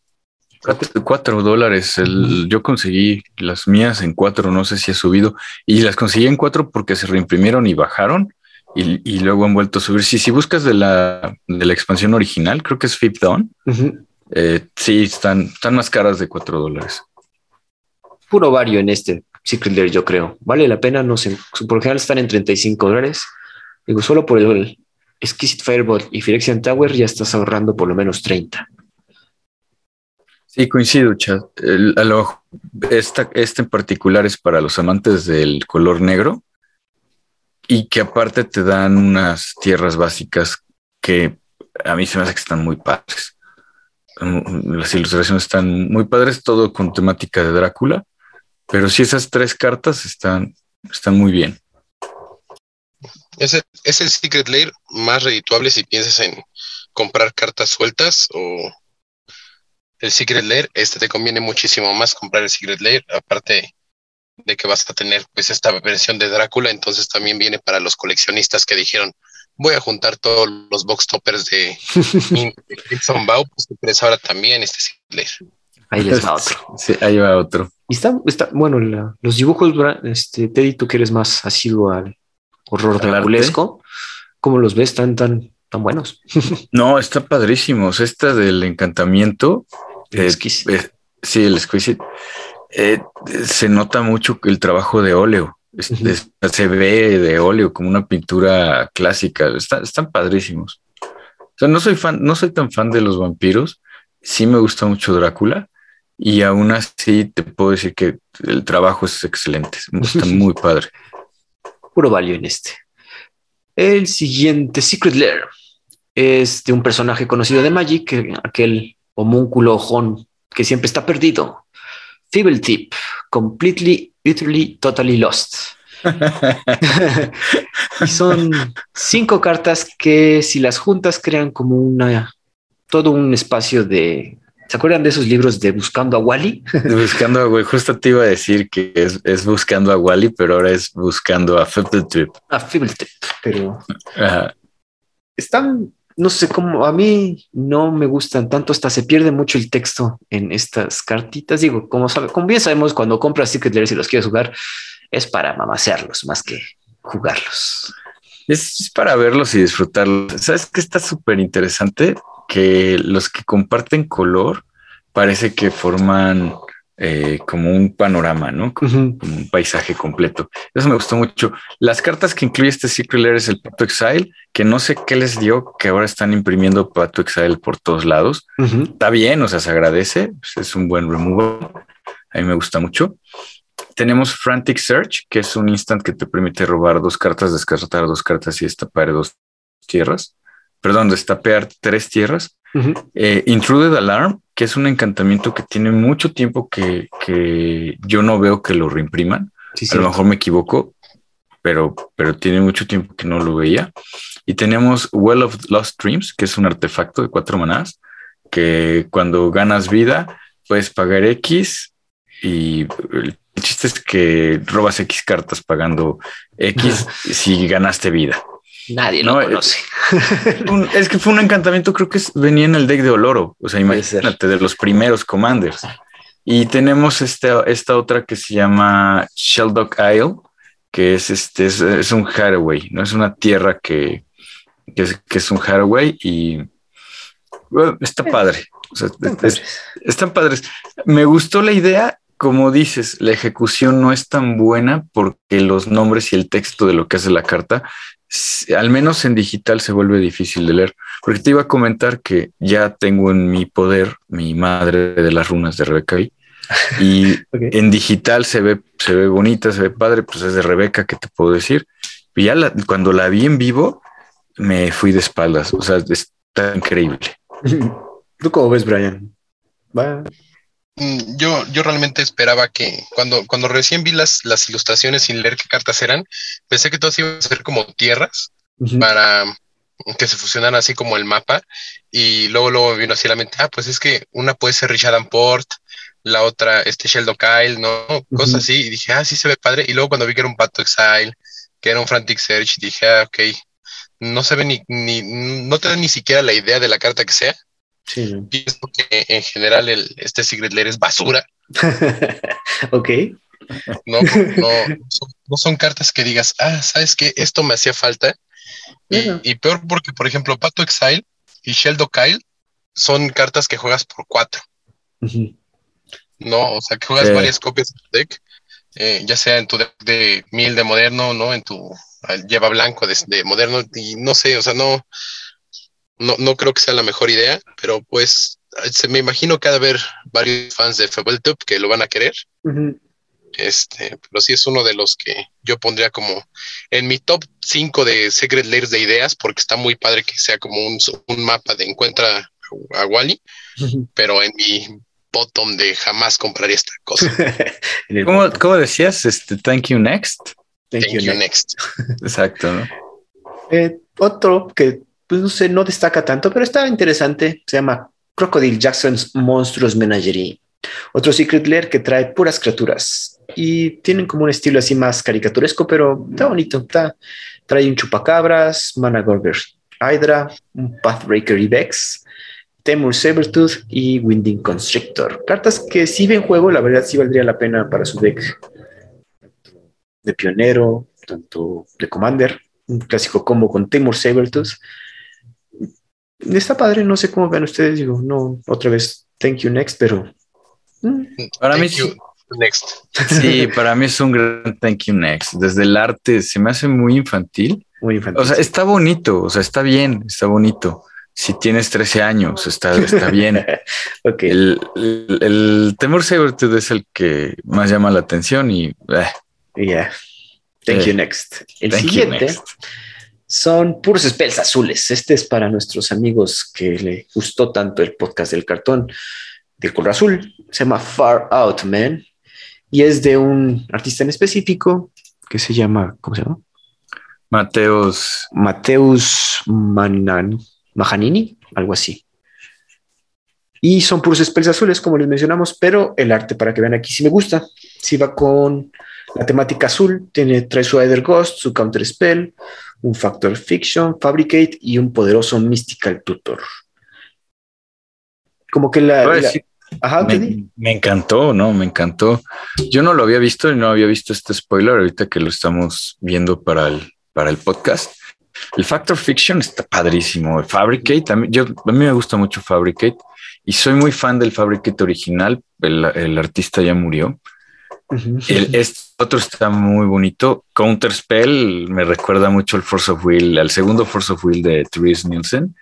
Speaker 1: 4 dólares. yo conseguí las mías en 4, no sé si ha subido. Y las conseguí en 4 porque se reimprimieron y bajaron. Y, luego han vuelto a subir. Si, si buscas de la, de la expansión original, creo que es Fifth Dawn. Eh, sí, están, están más caras de 4 dólares.
Speaker 3: Puro vario en este Lair, yo creo. Vale la pena, no sé. Por general están en 35 dólares. Digo, solo por el Exquisite Fireball y Phyrexian Tower ya estás ahorrando por lo menos 30.
Speaker 1: Sí, coincido, Chad. esta, este en particular es para los amantes del color negro y que aparte te dan unas tierras básicas que a mí se me hace que están muy padres. Mm, las ilustraciones están muy padres, todo con temática de Drácula, pero sí esas tres cartas están, están muy bien.
Speaker 2: ¿Es el, ¿Es el Secret Lair más redituable si piensas en comprar cartas sueltas o el Secret Lair? Este te conviene muchísimo más comprar el Secret Lair, aparte de que vas a tener pues esta versión de Drácula, entonces también viene para los coleccionistas que dijeron, voy a juntar todos los box toppers de Crimson Bow, pues ahora también este Secret
Speaker 3: Ahí les va otro.
Speaker 1: Sí, ahí va otro.
Speaker 3: Y está, está bueno, los dibujos, este, Teddy, tú que eres más asiduo al horror draculesco, ¿cómo los ves tan, tan, tan buenos?
Speaker 1: no, están padrísimos. Esta del encantamiento. Eh, eh, sí, el exquisite eh, se nota mucho el trabajo de óleo. se ve de óleo como una pintura clásica. están padrísimos. O sea, no soy fan, no soy tan fan de los vampiros. Sí me gusta mucho Drácula y aún así te puedo decir que el trabajo es excelente. Está muy padre.
Speaker 3: Puro value en este. El siguiente Secret Lair es de un personaje conocido de Magic, aquel homúnculo ojón que siempre está perdido. Feeble Tip, completely, utterly, totally lost. y son cinco cartas que si las juntas crean como una todo un espacio de ¿Se acuerdan de esos libros de Buscando a Wally?
Speaker 1: buscando a Wally, justo te iba a decir que es, Buscando a Wally, pero ahora es Buscando a Feeble Trip.
Speaker 3: A Feeble Trip, pero están no sé cómo, a mí no me gustan tanto, hasta se pierde mucho el texto en estas cartitas. Digo, como, sabe, como bien sabemos, cuando compras Secret Lair y los quieres jugar, es para mamasearlos más que jugarlos.
Speaker 1: Es para verlos y disfrutarlos. ¿Sabes qué está súper interesante? Que los que comparten color parece que forman eh, como un panorama, ¿no? Como, un paisaje completo. Eso me gustó mucho. Las cartas que incluye este Secret Lair es el Pato Exile, que no sé qué les dio, que ahora están imprimiendo Pato Exile por todos lados. Está bien, o sea, se agradece. Pues, es un buen removal. A mí me gusta mucho. Tenemos Frantic Search, que es un instant que te permite robar dos cartas, descartar dos cartas y destapar dos tierras. Perdón, destapear tres tierras. Eh, Intruded Alarm, que es un encantamiento que tiene mucho tiempo que, yo no veo que lo reimpriman. a lo mejor me equivoco, pero, pero tiene mucho tiempo que no lo veía. Y tenemos Well of Lost Dreams, que es un artefacto de cuatro manadas, que cuando ganas vida puedes pagar X y el chiste es que robas X cartas pagando X si ganaste vida.
Speaker 3: Nadie lo eh, conoce.
Speaker 1: es que fue un encantamiento, creo que venía en el deck de Oloro. O sea, imagínate, de los primeros commanders. Y tenemos esta, esta otra que se llama Sheldock Isle, que es este, es, un Haraway, ¿no? Es una tierra que, que, es, un Haraway y está padre. están padres. Me gustó la idea como dices, la ejecución no es tan buena porque los nombres y el texto de lo que hace la carta al menos en digital se vuelve difícil de leer. Porque te iba a comentar que ya tengo en mi poder mi madre de las runas de Rebeca y en digital se ve, se ve bonita, se ve padre, pues es de Rebeca, ¿qué te puedo decir? Y ya cuando la vi en vivo, me fui de espaldas. O sea, está increíble.
Speaker 3: ¿Tú cómo ves, Brian?
Speaker 2: Mm, yo, yo realmente esperaba que cuando, cuando recién vi las, las ilustraciones sin leer qué cartas eran, pensé que todas iban a ser como tierras para que se fusionaran así como el mapa. Y luego, luego me vino así a la mente, ah, pues es que una puede ser Richard Port, la otra, este Sheldon Kyle, ¿no? Cosas así. Y dije, ah, sí se ve padre. Y luego cuando vi que era un Pato Exile, que era un Frantic Search, dije, ah, ok, no se ve ni, ni, no te da ni siquiera la idea de la carta que sea. Pienso que en general el, este Secret Lair es basura.
Speaker 3: ok.
Speaker 2: No, no, no, son, cartas que digas, ah, ¿sabes qué? Esto me hacía falta. Y, peor porque, por ejemplo, Pato Exile y Sheldo Kyle son cartas que juegas por cuatro. No, o sea, que juegas varias copias del deck. eh, ya sea en tu deck de mil de moderno, ¿no? En tu lleva blanco de, moderno, y no sé, o sea, no, no, no creo que sea la mejor idea, pero pues se me imagino que ha de haber varios fans de Top que lo van a querer. Este, pero sí es uno de los que yo pondría como en mi top 5 de Secret Layers de ideas, porque está muy padre que sea como un, un mapa de encuentra a Wally, pero en mi bottom de jamás compraría esta cosa.
Speaker 1: ¿Cómo, decías? Este, thank you next.
Speaker 2: Thank, you, next.
Speaker 1: Exacto.
Speaker 3: Eh, otro que pues no sé, no destaca tanto, pero está interesante. Se llama Crocodile Jackson's Monstruos Menagerie. Otro Secret Lair que trae puras criaturas y tienen como un estilo así más caricaturesco, pero está bonito. Está, trae un chupacabras, Mana Gorger Hydra, un Pathbreaker y Vex, Temur Sabertooth y Winding Constrictor. Cartas que si ven juego, la verdad sí valdría la pena para su deck. De pionero, tanto de Commander, un clásico combo con Temur Sabertooth. Está padre, no sé cómo ven ustedes, digo, no, otra vez, thank you next, pero
Speaker 1: para mí next. Sí, para mí es un gran thank you next. Desde el arte se me hace muy infantil.
Speaker 3: Muy infantil.
Speaker 1: O sea, está bonito, o sea, está bien, está bonito. Si tienes 13 años, está, está bien.
Speaker 3: okay.
Speaker 1: El, el, el temor es el que más llama la atención y.
Speaker 3: Eh. Thank you next. El siguiente son puros spells azules. Este es para nuestros amigos que le gustó tanto el podcast del cartón del color azul, se llama Far Out Man y es de un artista en específico que se llama, ¿cómo se llama?
Speaker 1: Mateus.
Speaker 3: Mateus Manan, Mahanini, algo así. Y son puros spells azules, como les mencionamos, pero el arte, para que vean aquí, sí me gusta. Si va con la temática azul, tiene, trae su Either Ghost, su Counter Spell, un Factor Fiction, Fabricate y un poderoso Mystical Tutor como que la...
Speaker 1: me, encantó, ¿no? Me encantó. Yo no lo había visto y no había visto este spoiler ahorita que lo estamos viendo para el, para el podcast. El Factor Fiction está padrísimo. El Fabricate, a mí, yo, a mí me gusta mucho Fabricate y soy muy fan del Fabricate original. El, artista ya murió. El, este otro está muy bonito. Counter Spell me recuerda mucho al Force of Will, al segundo Force of Will de Therese Nielsen.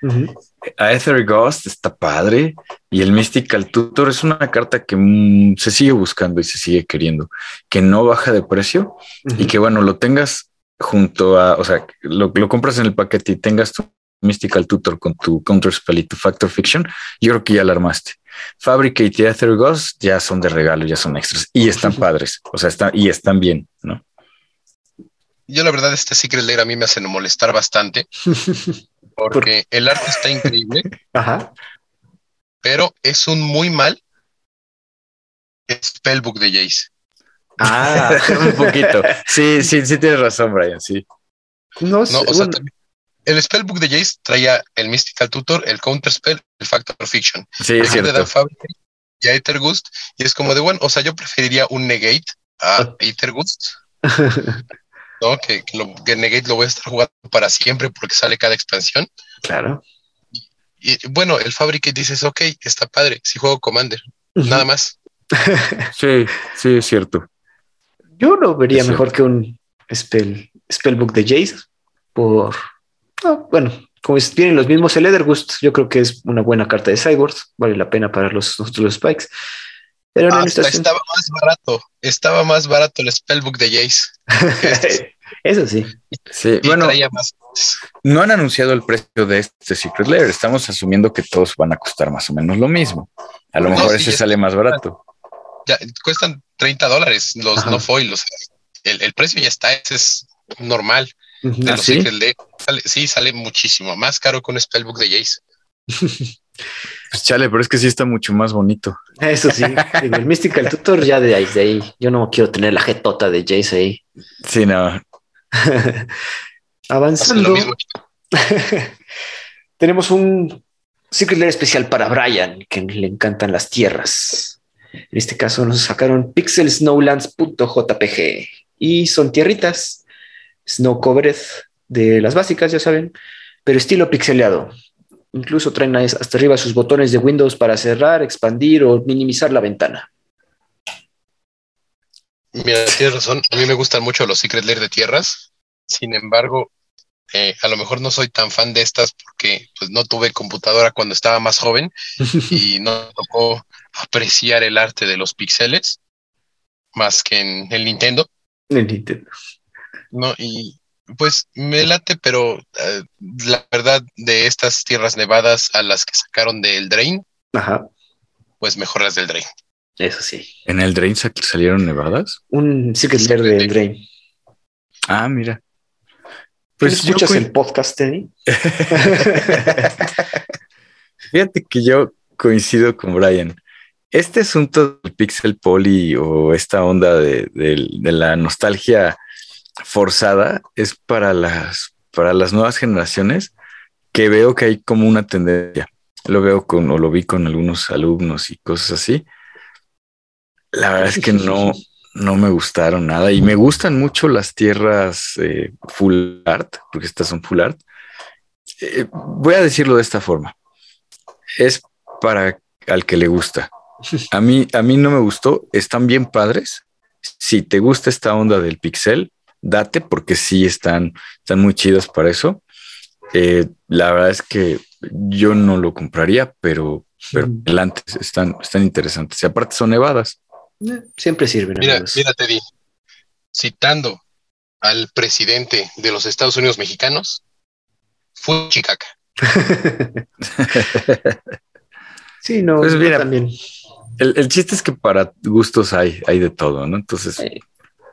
Speaker 1: Aether Ghost está padre y el Mystical Tutor es una carta que mm, se sigue buscando y se sigue queriendo, que no baja de precio y que bueno, lo tengas junto a, o sea, lo, lo compras en el paquete y tengas tu Mystical Tutor con tu Counter Spell y tu Factor Fiction, yo creo que ya la armaste. Fabricate y Aether Ghost ya son de regalo, ya son extras y están padres, o sea, están y están bien, ¿no?
Speaker 2: Yo la verdad este Secret Lair a mí me hace molestar bastante porque el arte está increíble.
Speaker 3: Ajá.
Speaker 2: Pero es un muy mal spellbook de Jace.
Speaker 1: Ah, un poquito. Sí, sí, sí tienes razón, Brian, sí.
Speaker 2: No, sé, o sea, el spellbook de Jace traía el Mystical Tutor, el Counter Spell, el Factor Fiction.
Speaker 1: Sí, es cierto.
Speaker 2: y a Ethergust, y es como de bueno, o sea, yo preferiría un Negate a Ethergust. ¿no? Que, que, Negate lo voy a estar jugando para siempre porque sale cada expansión.
Speaker 3: Claro.
Speaker 2: Y, bueno, el Fabricate dices, ok, está padre, si juego Commander, nada más.
Speaker 1: sí, sí, es cierto.
Speaker 3: Yo lo vería mejor que un spell, Spellbook de Jace por bueno, como tienen los mismos el Edergust, yo creo que es una buena carta de Cyborgs, vale la pena para los, los Spikes.
Speaker 2: Pero estaba más barato, estaba más barato el Spellbook de Jace.
Speaker 3: Eso sí.
Speaker 1: Sí, bueno, no han anunciado el precio de este Secret Lair. Estamos asumiendo que todos van a costar más o menos lo mismo. A lo mejor ese sale más barato.
Speaker 2: Ya, cuestan 30 dólares los no foils. El, el, precio ya está, ese es normal. ¿Ah, sí? Sale, muchísimo más caro que un spellbook de Jace.
Speaker 1: Pues chale, pero es que sí está mucho más bonito.
Speaker 3: Eso sí, el Mystical Tutor ya de ahí, Yo no quiero tener la jetota de Jace ahí.
Speaker 1: Sí, no.
Speaker 3: Avanzando. tenemos un Secret Lair especial para Brian, que le encantan las tierras. En este caso nos sacaron pixelsnowlands.jpg y son tierritas snow covered de las básicas, ya saben, pero estilo pixeleado. Incluso traen hasta arriba sus botones de Windows para cerrar, expandir o minimizar la ventana.
Speaker 2: Mira, tienes razón. A mí me gustan mucho los Secret Lair de tierras. Sin embargo, eh, a lo mejor no soy tan fan de estas porque pues, no tuve computadora cuando estaba más joven y no tocó apreciar el arte de los píxeles más que en el Nintendo.
Speaker 3: El Nintendo.
Speaker 2: No, y pues me late, pero eh, la verdad de estas tierras nevadas a las que sacaron del Drain,
Speaker 3: Ajá,
Speaker 2: pues mejor las del Drain.
Speaker 3: eso sí.
Speaker 1: ¿En el Drain sa- salieron nevadas?
Speaker 3: Un Secret Lair de Drain.
Speaker 1: Ah, mira.
Speaker 3: Pues escuchas el podcast, Teddy?
Speaker 1: Fíjate que yo coincido con Brian. Este asunto del pixel poly o esta onda de, de- de la nostalgia forzada es para las, para las nuevas generaciones que veo que hay como una tendencia. Lo veo con, o lo vi con algunos alumnos y cosas así. La verdad es que no, no me gustaron nada y me gustan mucho las tierras eh, full art, porque estas son full art. Eh, voy a decirlo de esta forma. Es para al que le gusta. A mí, a mí no me gustó. Están bien padres. Si te gusta esta onda del pixel, date porque sí están, están muy chidas para eso. Eh, la verdad es que yo no lo compraría, pero, pero
Speaker 3: Mm.
Speaker 1: adelante, están, están interesantes. Y aparte son nevadas.
Speaker 3: Eh, Siempre sirven.
Speaker 2: Mira,
Speaker 3: amigos.
Speaker 2: mira, Teddy, citando al presidente de los Estados Unidos mexicanos, fue Chicaca.
Speaker 3: sí, no,
Speaker 1: Pues mira,
Speaker 3: también.
Speaker 1: El, el chiste es que para gustos hay, hay de todo, ¿no? Entonces,
Speaker 3: Eh,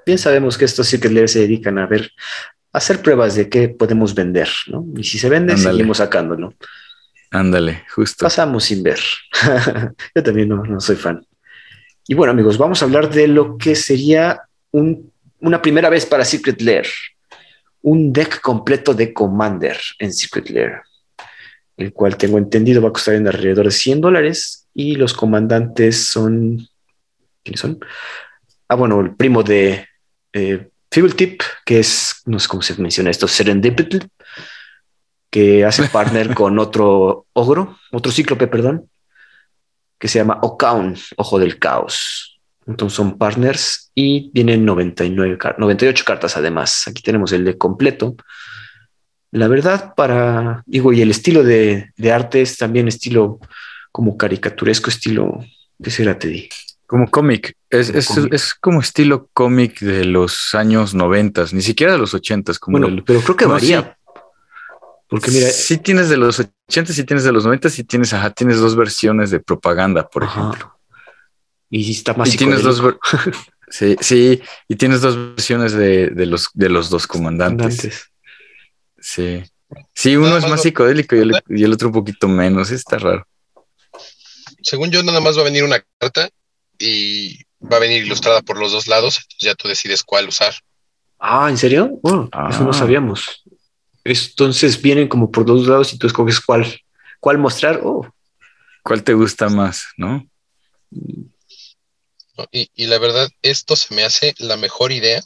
Speaker 3: Bien sabemos que estos Secret Lair se dedican a ver, a hacer pruebas de qué podemos vender, ¿no? Y si se vende,
Speaker 1: Ándale.
Speaker 3: seguimos sacándolo.
Speaker 1: ándale, justo.
Speaker 3: Pasamos sin ver. Yo también no, no soy fan. Y bueno, amigos, vamos a hablar de lo que sería un- una primera vez para Secret Lair. Un deck completo de Commander en Secret Lair, el cual tengo entendido va a costar en alrededor de 100 dólares y los comandantes son... ¿Quiénes son? Ah, bueno, el primo de eh, Tip, que es, no sé cómo se menciona esto, Serendipity, que hace partner con otro ogro, otro cíclope, perdón, que se llama Okaun, Ojo del Caos. Entonces son partners y vienen 99 car- 98 cartas además. Aquí tenemos el de completo. La verdad, para, digo, y el estilo de, de arte es también estilo como caricaturesco, estilo, ¿qué será, Teddy?
Speaker 1: Como cómic. Es,
Speaker 3: Como
Speaker 1: es, es como estilo cómic de los años noventas, ni siquiera de los ochentas, como
Speaker 3: Bueno,
Speaker 1: del-
Speaker 3: pero creo que varía. Porque mira,
Speaker 1: sí tienes de los ochentas, sí tienes de los noventas, y tienes, ajá, tienes dos versiones de propaganda, por
Speaker 3: Ajá.
Speaker 1: ejemplo.
Speaker 3: y sí está más
Speaker 1: Y tienes dos, sí, sí, y tienes dos versiones de, de los, de los dos comandantes.
Speaker 3: Antes.
Speaker 1: Sí. Sí, uno
Speaker 2: Nada
Speaker 1: es
Speaker 2: más
Speaker 1: más psicodélico y el, y el otro un poquito menos. Está raro.
Speaker 2: Según yo, nada más va a venir una carta y va a venir ilustrada por los dos lados, entonces ya tú decides cuál usar.
Speaker 3: Ah, ¿en serio? Bueno, eso no
Speaker 1: Ah.
Speaker 3: sabíamos. Entonces vienen como por dos lados y tú escoges cuál, cuál mostrar. Oh,
Speaker 1: ¿Cuál te gusta más? ¿No?
Speaker 2: Y, y la verdad, esto se me hace la mejor idea,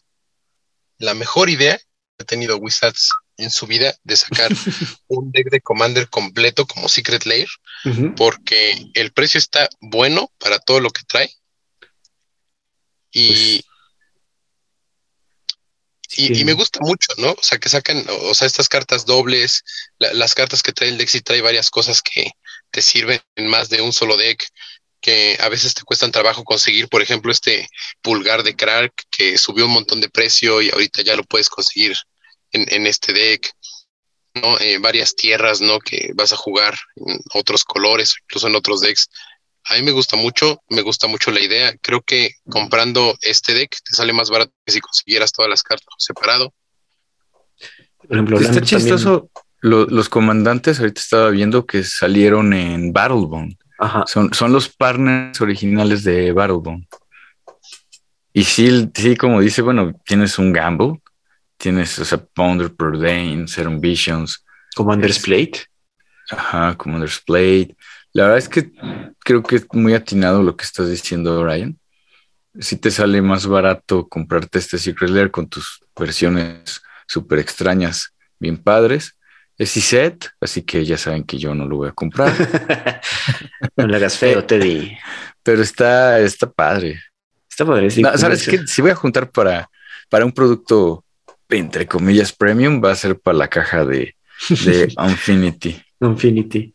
Speaker 2: la mejor idea que ha tenido Wizards en su vida de sacar un deck de Commander completo como Secret Lair, porque el precio está bueno para todo lo que trae. Y,
Speaker 3: Sí,
Speaker 2: y, y me gusta mucho, ¿no? O sea, que sacan, o, sea, estas cartas dobles, la- las cartas que trae el deck, sí trae varias cosas que te sirven en más de un solo deck, que a veces te cuestan trabajo conseguir, por ejemplo, este pulgar de crack que subió un montón de precio y ahorita ya lo puedes conseguir en, en este deck, ¿no? Eh, varias tierras, ¿no? Que vas a jugar en otros colores, incluso en otros decks. A mí me gusta mucho, me gusta mucho la idea. Creo que comprando este deck te sale más barato que si consiguieras todas las cartas separado.
Speaker 3: Por ejemplo,
Speaker 1: Está chistoso. Lo- los comandantes, ahorita estaba viendo que salieron en Battlebone.
Speaker 3: Ajá.
Speaker 1: Son, son los partners originales de Battlebone. Y sí, sí, como dice, bueno, tienes un Gamble, tienes, o sea, Ponder Purdain, Serum Visions,
Speaker 3: Commander's
Speaker 1: Es-
Speaker 3: Plate.
Speaker 1: ajá, Commander's Blade. La verdad es que creo que es muy atinado lo que estás diciendo, Ryan. Si te sale más barato comprarte este Secret Lair con tus versiones súper extrañas, bien padres. Es set, así que ya saben que yo no lo voy a comprar,
Speaker 3: no le hagas feo, Teddy.
Speaker 1: pero está, está padre.
Speaker 3: Está padre.
Speaker 1: ¿Sabes qué? Si voy a juntar para, para un producto, entre comillas, premium, va a ser para la caja de, de Infinity.
Speaker 3: Infinity.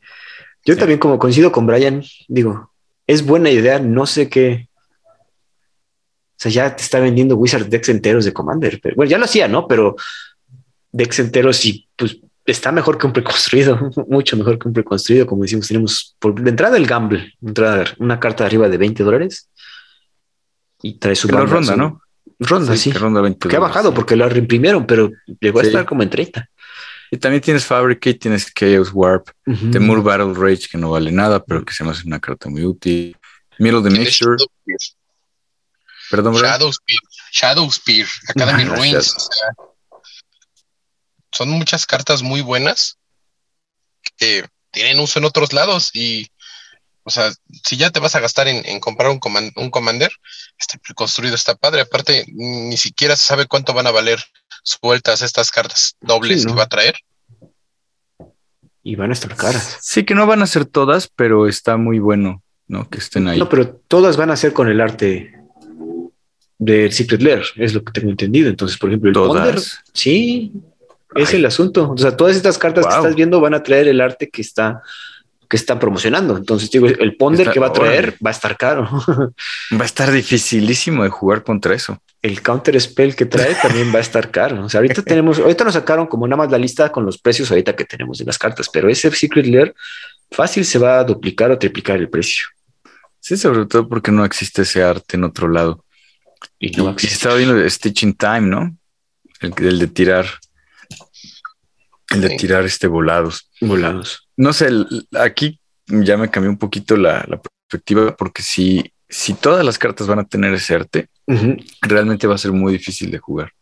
Speaker 3: Yo también, como coincido con Brian, digo, es buena idea, no sé qué. O sea, ya te está vendiendo Wizard decks enteros de Commander. Pero, bueno, ya lo hacía, ¿no? Pero decks enteros y pues está mejor que un preconstruido, mucho mejor que un preconstruido. Como decimos, tenemos por de entrada el gamble, entrada una carta de arriba de 20 dólares y trae su
Speaker 1: ronda, ¿no?
Speaker 3: Ronda, sí. Que, ha bajado porque lo reimprimieron, pero llegó a estar como en 30.
Speaker 1: Y también tienes Fabricate, tienes Chaos Warp, uh Temur Battle Rage, que no vale nada, pero que se me hace una carta muy útil. Middle the Mixture.
Speaker 2: Perdón, Shadow Spear. Shadow Spear. Academy Ruins. son muchas cartas muy buenas que tienen uso en otros lados y o sea, si ya te vas a gastar en, comprar un, un Commander, este preconstruido está padre. Aparte, ni siquiera se sabe cuánto van a valer sueltas estas cartas dobles que va a traer.
Speaker 3: Y van a estar caras.
Speaker 1: Sí, que no van a ser todas, pero está muy bueno, ¿no? Que estén ahí.
Speaker 3: No, pero todas van a ser con el arte del Secret Lair, es lo que tengo entendido. Entonces, por ejemplo, el ¿Todas? sí, es el asunto. O sea, todas estas cartas que estás viendo van a traer el arte que está que están promocionando. Entonces, digo, el ponder que va a traer va a estar caro.
Speaker 1: Va a estar dificilísimo de jugar contra eso.
Speaker 3: El counter spell que trae también va a estar caro. O sea, ahorita tenemos, ahorita nos sacaron como nada más la lista con los precios ahorita que tenemos de las cartas, pero ese Secret Lair fácil se va a duplicar o triplicar el precio.
Speaker 1: Sí, sobre todo porque no existe ese arte en otro lado. Y, no y estaba viendo Stitching Time, ¿no? el de tirar el de tirar este volados.
Speaker 3: Volados.
Speaker 1: No sé, aquí ya me cambió un poquito la, perspectiva porque si, si todas las cartas van a tener ese arte, realmente va a ser muy difícil de jugar.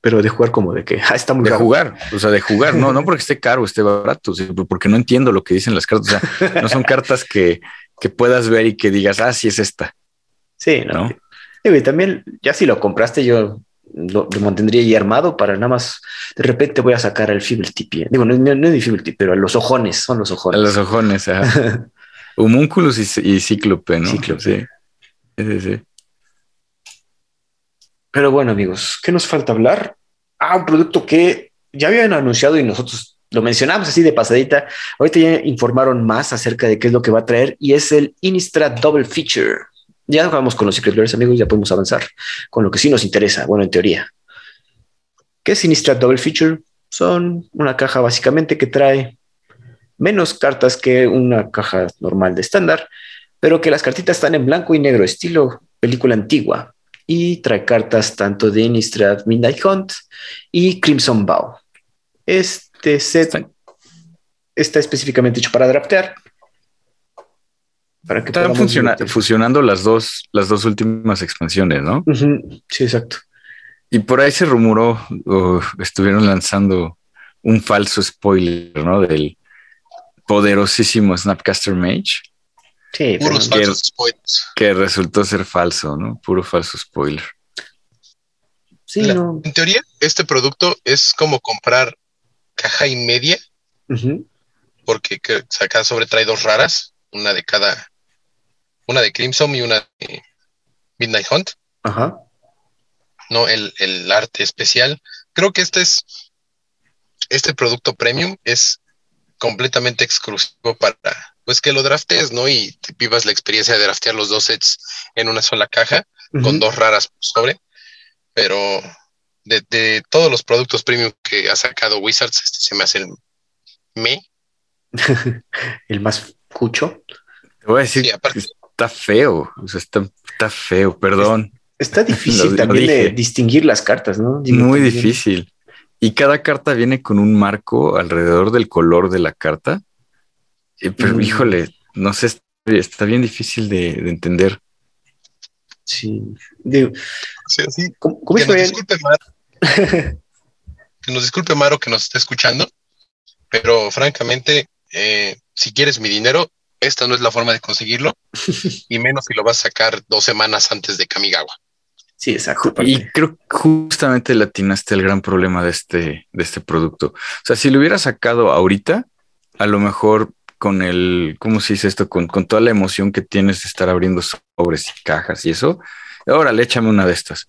Speaker 3: Pero de jugar como de que ah, está muy
Speaker 1: de jugar, o sea, de jugar, no, no porque esté caro, esté barato, porque no entiendo lo que dicen las cartas. O sea, no son cartas que, que puedas ver y que digas, ah, sí es esta.
Speaker 3: Sí, no. Y también, ya si lo compraste, yo lo, mantendría ahí armado para nada más. De repente voy a sacar al Feeble Tipi. Digo, no, no, es Feeble Tip, pero a los ojones, son los ojones.
Speaker 1: A los ojones, ajá. Humúnculus y, y, Cíclope, ¿no?
Speaker 3: Cíclope. Sí. sí, sí. Pero bueno, amigos, ¿qué nos falta hablar? Ah, un producto que ya habían anunciado y nosotros lo mencionamos así de pasadita. Ahorita ya informaron más acerca de qué es lo que va a traer y es el Innistrad Double Feature. Ya vamos con los Secret amigos, ya podemos avanzar con lo que sí nos interesa, bueno, en teoría. ¿Qué es Innistrad Double Feature? Son una caja básicamente que trae menos cartas que una caja normal de estándar, pero que las cartitas están en blanco y negro, estilo película antigua, y trae cartas tanto de Innistrad Midnight Hunt y Crimson Bow. Este set está específicamente hecho para draftear
Speaker 1: para que Están fusionando las dos, las dos últimas expansiones, ¿no?
Speaker 3: Sí, exacto.
Speaker 1: Y por ahí se rumoró, o estuvieron lanzando un falso spoiler, ¿no? Del poderosísimo Snapcaster Mage.
Speaker 3: Sí,
Speaker 2: puros
Speaker 1: que,
Speaker 2: falsos spoilers.
Speaker 1: Que resultó ser falso, ¿no? Puro falso spoiler.
Speaker 3: Sí, no.
Speaker 2: En teoría, este producto es como comprar caja y media, porque acá sobre trae dos raras, una de cada una de Crimson y una de Midnight Hunt.
Speaker 3: Ajá.
Speaker 2: No, el, arte especial. Creo que este es, este producto premium es completamente exclusivo para, pues que lo draftes, ¿no? Y vivas la experiencia de draftear los dos sets en una sola caja, con dos raras sobre. Pero de, todos los productos premium que ha sacado Wizards, este se me hace el me.
Speaker 3: el más cucho.
Speaker 1: Te voy a decir, está feo, o sea, está, feo, perdón.
Speaker 3: Está difícil también de distinguir las cartas, ¿no?
Speaker 1: Muy difícil. Y cada carta viene con un marco alrededor del color de la carta. Pero mm. híjole, no sé, está bien difícil de, entender.
Speaker 3: Sí, digo,
Speaker 2: sí, sí. ¿Cómo, que, nos disculpe, que nos disculpe Maro que nos esté escuchando, pero francamente, eh, si quieres mi dinero, esta no es la forma de conseguirlo, y menos si lo vas a sacar dos semanas antes de Kamigawa.
Speaker 3: Sí, exacto.
Speaker 1: Y creo que justamente latinaste el gran problema de este, de este producto. O sea, si lo hubiera sacado ahorita, a lo mejor con el, ¿cómo se dice esto? Con, con toda la emoción que tienes de estar abriendo sobres y cajas y eso, órale, échame una de estas.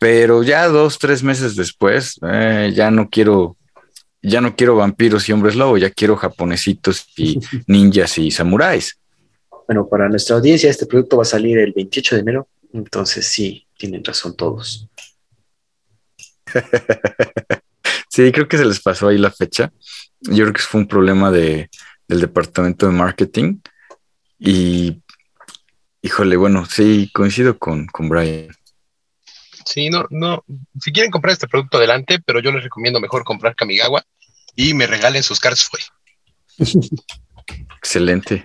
Speaker 1: Pero ya dos, tres meses después, eh, ya no quiero, ya no quiero vampiros y hombres lobo, ya quiero japonesitos y ninjas y samuráis.
Speaker 3: Bueno, para nuestra audiencia, este producto va a salir el 28 de enero, entonces sí, tienen razón todos.
Speaker 1: sí, creo que se les pasó ahí la fecha. Yo creo que fue un problema de, del departamento de marketing y híjole, bueno, sí, coincido con, con Brian.
Speaker 2: Sí, no, no. Si quieren comprar este producto adelante, pero yo les recomiendo mejor comprar Kamigawa y me regalen sus cards fue.
Speaker 1: Excelente.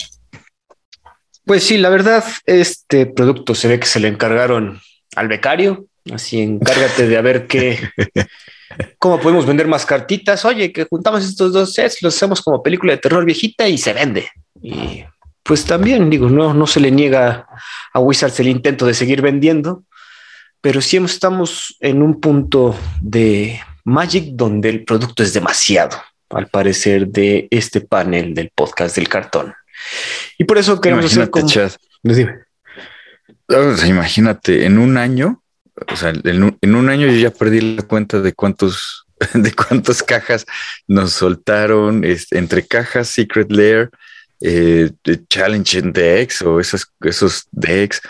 Speaker 3: Pues sí, la verdad, este producto se ve que se le encargaron al becario. Así encárgate de a ver qué, cómo podemos vender más cartitas. Oye, que juntamos estos dos sets, los hacemos como película de terror viejita y se vende. Y pues también digo, no, no se le niega a Wizards el intento de seguir vendiendo, pero sí estamos en un punto de Magic donde el producto es demasiado, al parecer, de este panel del podcast del cartón. Y por eso queremos hacer como...
Speaker 1: imagínate, en un año, o sea, en un, año yo ya perdí la cuenta de cuántos, de cuántas cajas nos soltaron entre cajas, Secret Lair, eh, Challenge Decks o esos, esos decks,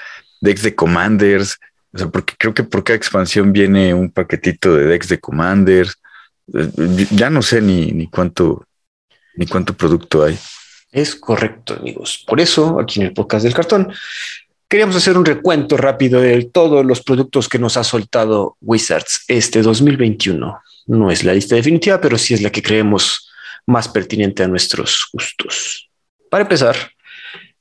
Speaker 1: decks de Commanders, o sea, porque creo que por cada expansión viene un paquetito de decks de Commanders. Eh, ya no sé ni, ni cuánto ni cuánto producto hay.
Speaker 3: Es correcto, amigos. Por eso, aquí en el podcast del cartón, queríamos hacer un recuento rápido de todos los productos que nos ha soltado Wizards este 2021. No es la lista definitiva, pero sí es la que creemos más pertinente a nuestros gustos. Para empezar,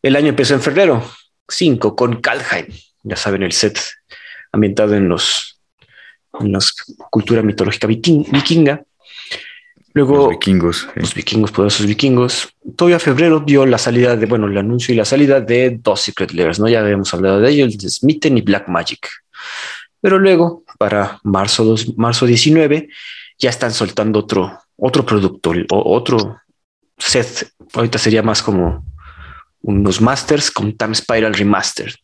Speaker 3: el año empezó en febrero 5 con Kalheim. Ya saben, el set ambientado en los en la cultura mitológica vikinga. Luego,
Speaker 1: los vikingos.
Speaker 3: Los vikingos, poderosos vikingos. Todavía febrero dio la salida de, bueno, el anuncio y la salida de dos Secret Layers, ¿no? Ya habíamos hablado de ellos, de Smithen y Black Magic. Pero luego, para marzo, 2, marzo 19, ya están soltando otro, otro producto, o otro set. Ahorita sería más como unos masters con Time Spiral Remastered.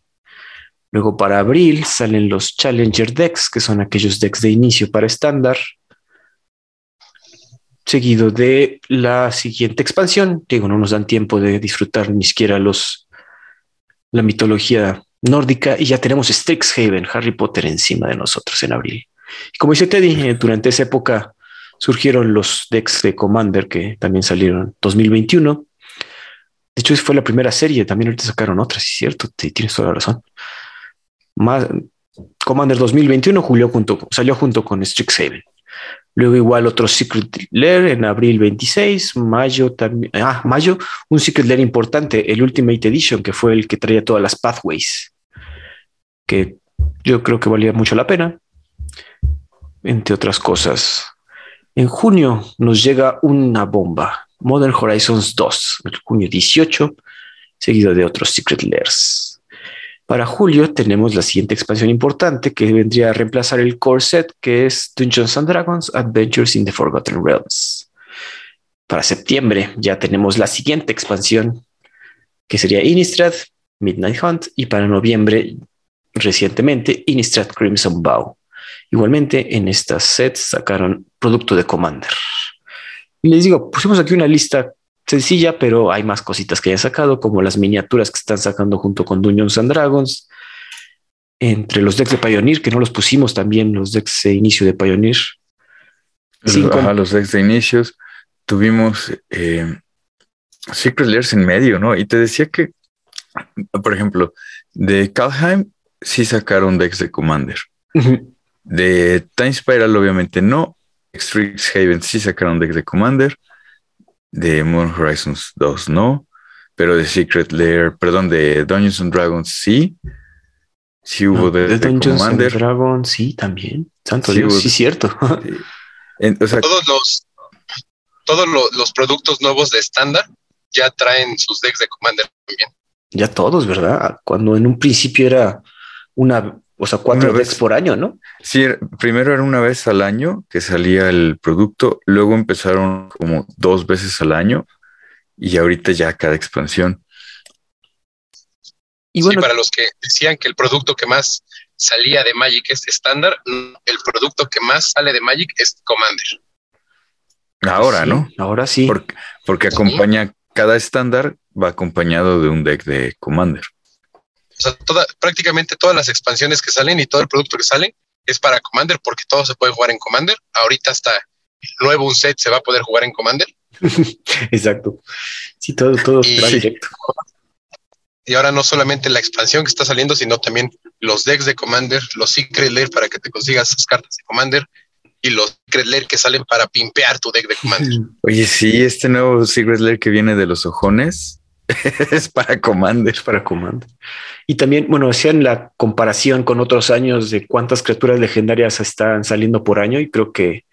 Speaker 3: Luego para abril salen los Challenger decks, que son aquellos decks de inicio para estándar. Seguido de la siguiente expansión. Digo, no nos dan tiempo de disfrutar ni siquiera los la mitología nórdica y ya tenemos Strixhaven, Harry Potter encima de nosotros en abril. Y como dice Teddy, eh, durante esa época surgieron los decks de Commander que también salieron 2021. De hecho, fue la primera serie. También ahorita sacaron otras, es cierto. Tienes toda la razón. Commander 2021 julio junto, salió junto con Strixhaven. Luego igual otro Secret Lair en abril 26, mayo también, ah, mayo, un Secret Lair importante, el Ultimate Edition, que fue el que traía todas las Pathways, que yo creo que valía mucho la pena, entre otras cosas. En junio nos llega una bomba, Modern Horizons 2, el junio 18, seguido de otros Secret Lairs. Para julio tenemos la siguiente expansión importante que vendría a reemplazar el core set que es Dungeons and Dragons Adventures in the Forgotten Realms. Para septiembre ya tenemos la siguiente expansión que sería Innistrad Midnight Hunt y para noviembre recientemente Innistrad Crimson Bow. Igualmente en estas sets sacaron producto de Commander. Y les digo, pusimos aquí una lista sencilla, pero hay más cositas que haya sacado, como las miniaturas que están sacando junto con Dungeons and Dragons. Entre los decks de Pioneer, que no los pusimos también, los decks de inicio de Pioneer.
Speaker 1: Ajá, los decks de inicios. Tuvimos eh, Secret Layers en medio, ¿no? Y te decía que, por ejemplo, de Kalheim sí sacaron decks de Commander. De Time Spiral, obviamente no. Haven sí sacaron decks de Commander de Moon Horizons 2, no, pero de Secret Lair, perdón, de Dungeons and Dragons sí. Sí hubo
Speaker 3: de, Dungeons and Dragons, sí, también. Santo sí Dios, sí, cierto.
Speaker 2: todos los todos los, productos nuevos de estándar ya traen sus decks de Commander también.
Speaker 3: Ya todos, ¿verdad? Cuando en un principio era una o sea, cuatro veces por año, ¿no?
Speaker 1: Sí, primero era una vez al año que salía el producto, luego empezaron como dos veces al año y ahorita ya cada expansión.
Speaker 2: Y bueno, para los que decían que el producto que más salía de Magic es estándar, el producto que más sale de Magic es Commander.
Speaker 1: Ahora, ¿no?
Speaker 3: Ahora sí.
Speaker 1: Porque, acompaña cada estándar, va acompañado de un deck de Commander.
Speaker 2: O sea, prácticamente todas las expansiones que salen y todo el producto que sale es para Commander porque todo se puede jugar en Commander. Ahorita hasta nuevo un set se va a poder jugar en Commander.
Speaker 3: Exacto. Sí, todo, todo y, directo.
Speaker 2: Y ahora no solamente la expansión que está saliendo, sino también los decks de Commander, los Secret Lair para que te consigas esas cartas de Commander y los Secret Lair que salen para pimpear tu deck de Commander.
Speaker 1: Oye, sí, este nuevo Secret Lair que viene de los ojones es para Commander.
Speaker 3: Es para Commander. Y también, bueno, hacían la comparación con otros años de cuántas criaturas legendarias están saliendo por año y creo que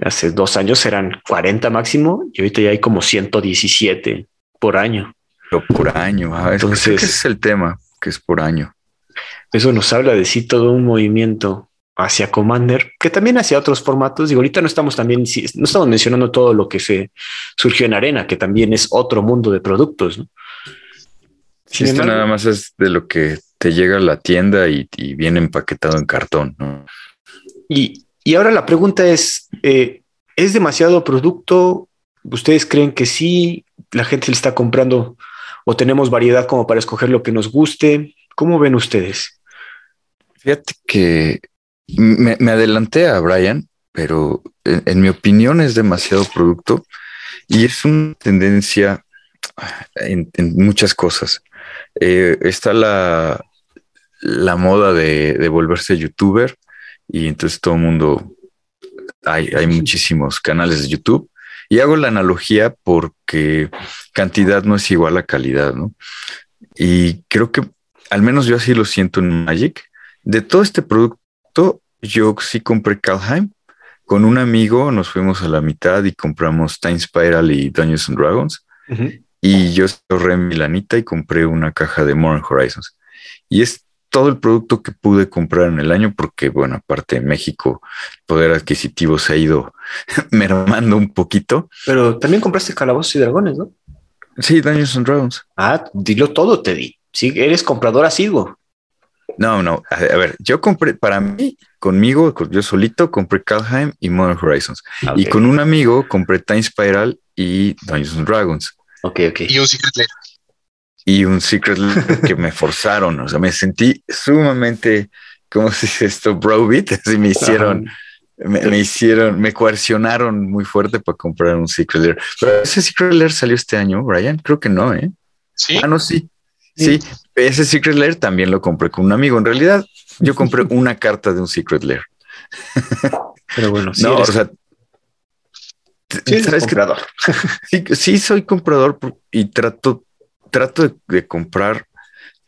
Speaker 3: hace dos años eran 40 máximo y ahorita ya hay como 117 por año.
Speaker 1: Pero por año, ah, entonces ese es el tema, que es por año.
Speaker 3: Eso nos habla de sí todo un movimiento hacia Commander, que también hacia otros formatos. Digo, ahorita no estamos también, no estamos mencionando todo lo que se surgió en Arena, que también es otro mundo de productos. ¿no?
Speaker 1: Sí, esto nada más es de lo que te llega a la tienda y, viene empaquetado en cartón. ¿no?
Speaker 3: Y, y ahora la pregunta es, eh, ¿es demasiado producto? ¿Ustedes creen que sí? ¿La gente le está comprando o tenemos variedad como para escoger lo que nos guste? ¿Cómo ven ustedes?
Speaker 1: Fíjate que me, adelanté a Brian, pero en, mi opinión es demasiado producto y es una tendencia en, muchas cosas. Eh, está la, la moda de, de volverse youtuber y entonces todo el mundo, hay, hay muchísimos canales de YouTube y hago la analogía porque cantidad no es igual a calidad, ¿no? Y creo que al menos yo así lo siento en Magic. De todo este producto, yo sí compré Kalheim. Con un amigo nos fuimos a la mitad y compramos Time Spiral y Dungeons and Dragons. Y yo ahorré mi lanita y compré una caja de Modern Horizons. Y es todo el producto que pude comprar en el año, porque, bueno, aparte de México, el poder adquisitivo se ha ido mermando un poquito.
Speaker 3: Pero también compraste calabozos y dragones, ¿no?
Speaker 1: Sí, Dungeons and Dragons.
Speaker 3: Ah, dilo todo, te di. Sí, eres comprador asiduo.
Speaker 1: No, no. A, ver, yo compré para mí, conmigo, yo solito compré Calheim y Modern Horizons. Ah, y con un amigo compré Time Spiral y Dungeons and Dragons.
Speaker 3: Ok, ok.
Speaker 2: Y un Secret Lair
Speaker 1: y un secret que me forzaron. O sea, me sentí sumamente, ¿cómo se dice esto? Brobit. Así me hicieron, me, hicieron, me coercionaron muy fuerte para comprar un secret lair. Pero ese secret lair salió este año, Brian. Creo que no, ¿eh?
Speaker 2: Sí.
Speaker 1: Ah, no, sí. Sí, ese secret lair también lo compré con un amigo. En realidad, yo compré una carta de un secret lair.
Speaker 3: Pero bueno,
Speaker 1: sí. No, o sea,
Speaker 3: sí, ¿sabes comprador.
Speaker 1: sí, sí, soy comprador y trato trato de, comprar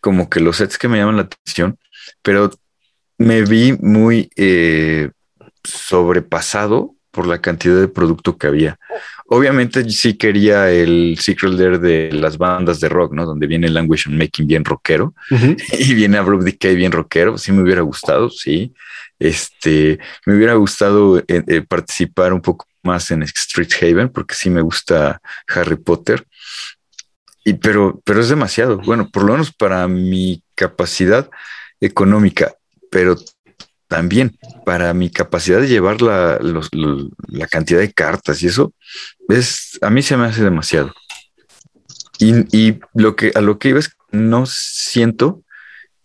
Speaker 1: como que los sets que me llaman la atención, pero me vi muy eh, sobrepasado por la cantidad de producto que había. Obviamente sí quería el Secret Lair de las bandas de rock, ¿no? Donde viene Language and Making bien rockero y viene Abrupt Decay bien rockero. Sí me hubiera gustado, sí. Este, me hubiera gustado eh, eh, participar un poco más en Street Haven porque sí me gusta Harry Potter. Y pero, pero es demasiado. Bueno, por lo menos para mi capacidad económica, pero también para mi capacidad de llevar la, la cantidad de cartas y eso, es, a mí se me hace demasiado. Y, y, lo que a lo que iba es no siento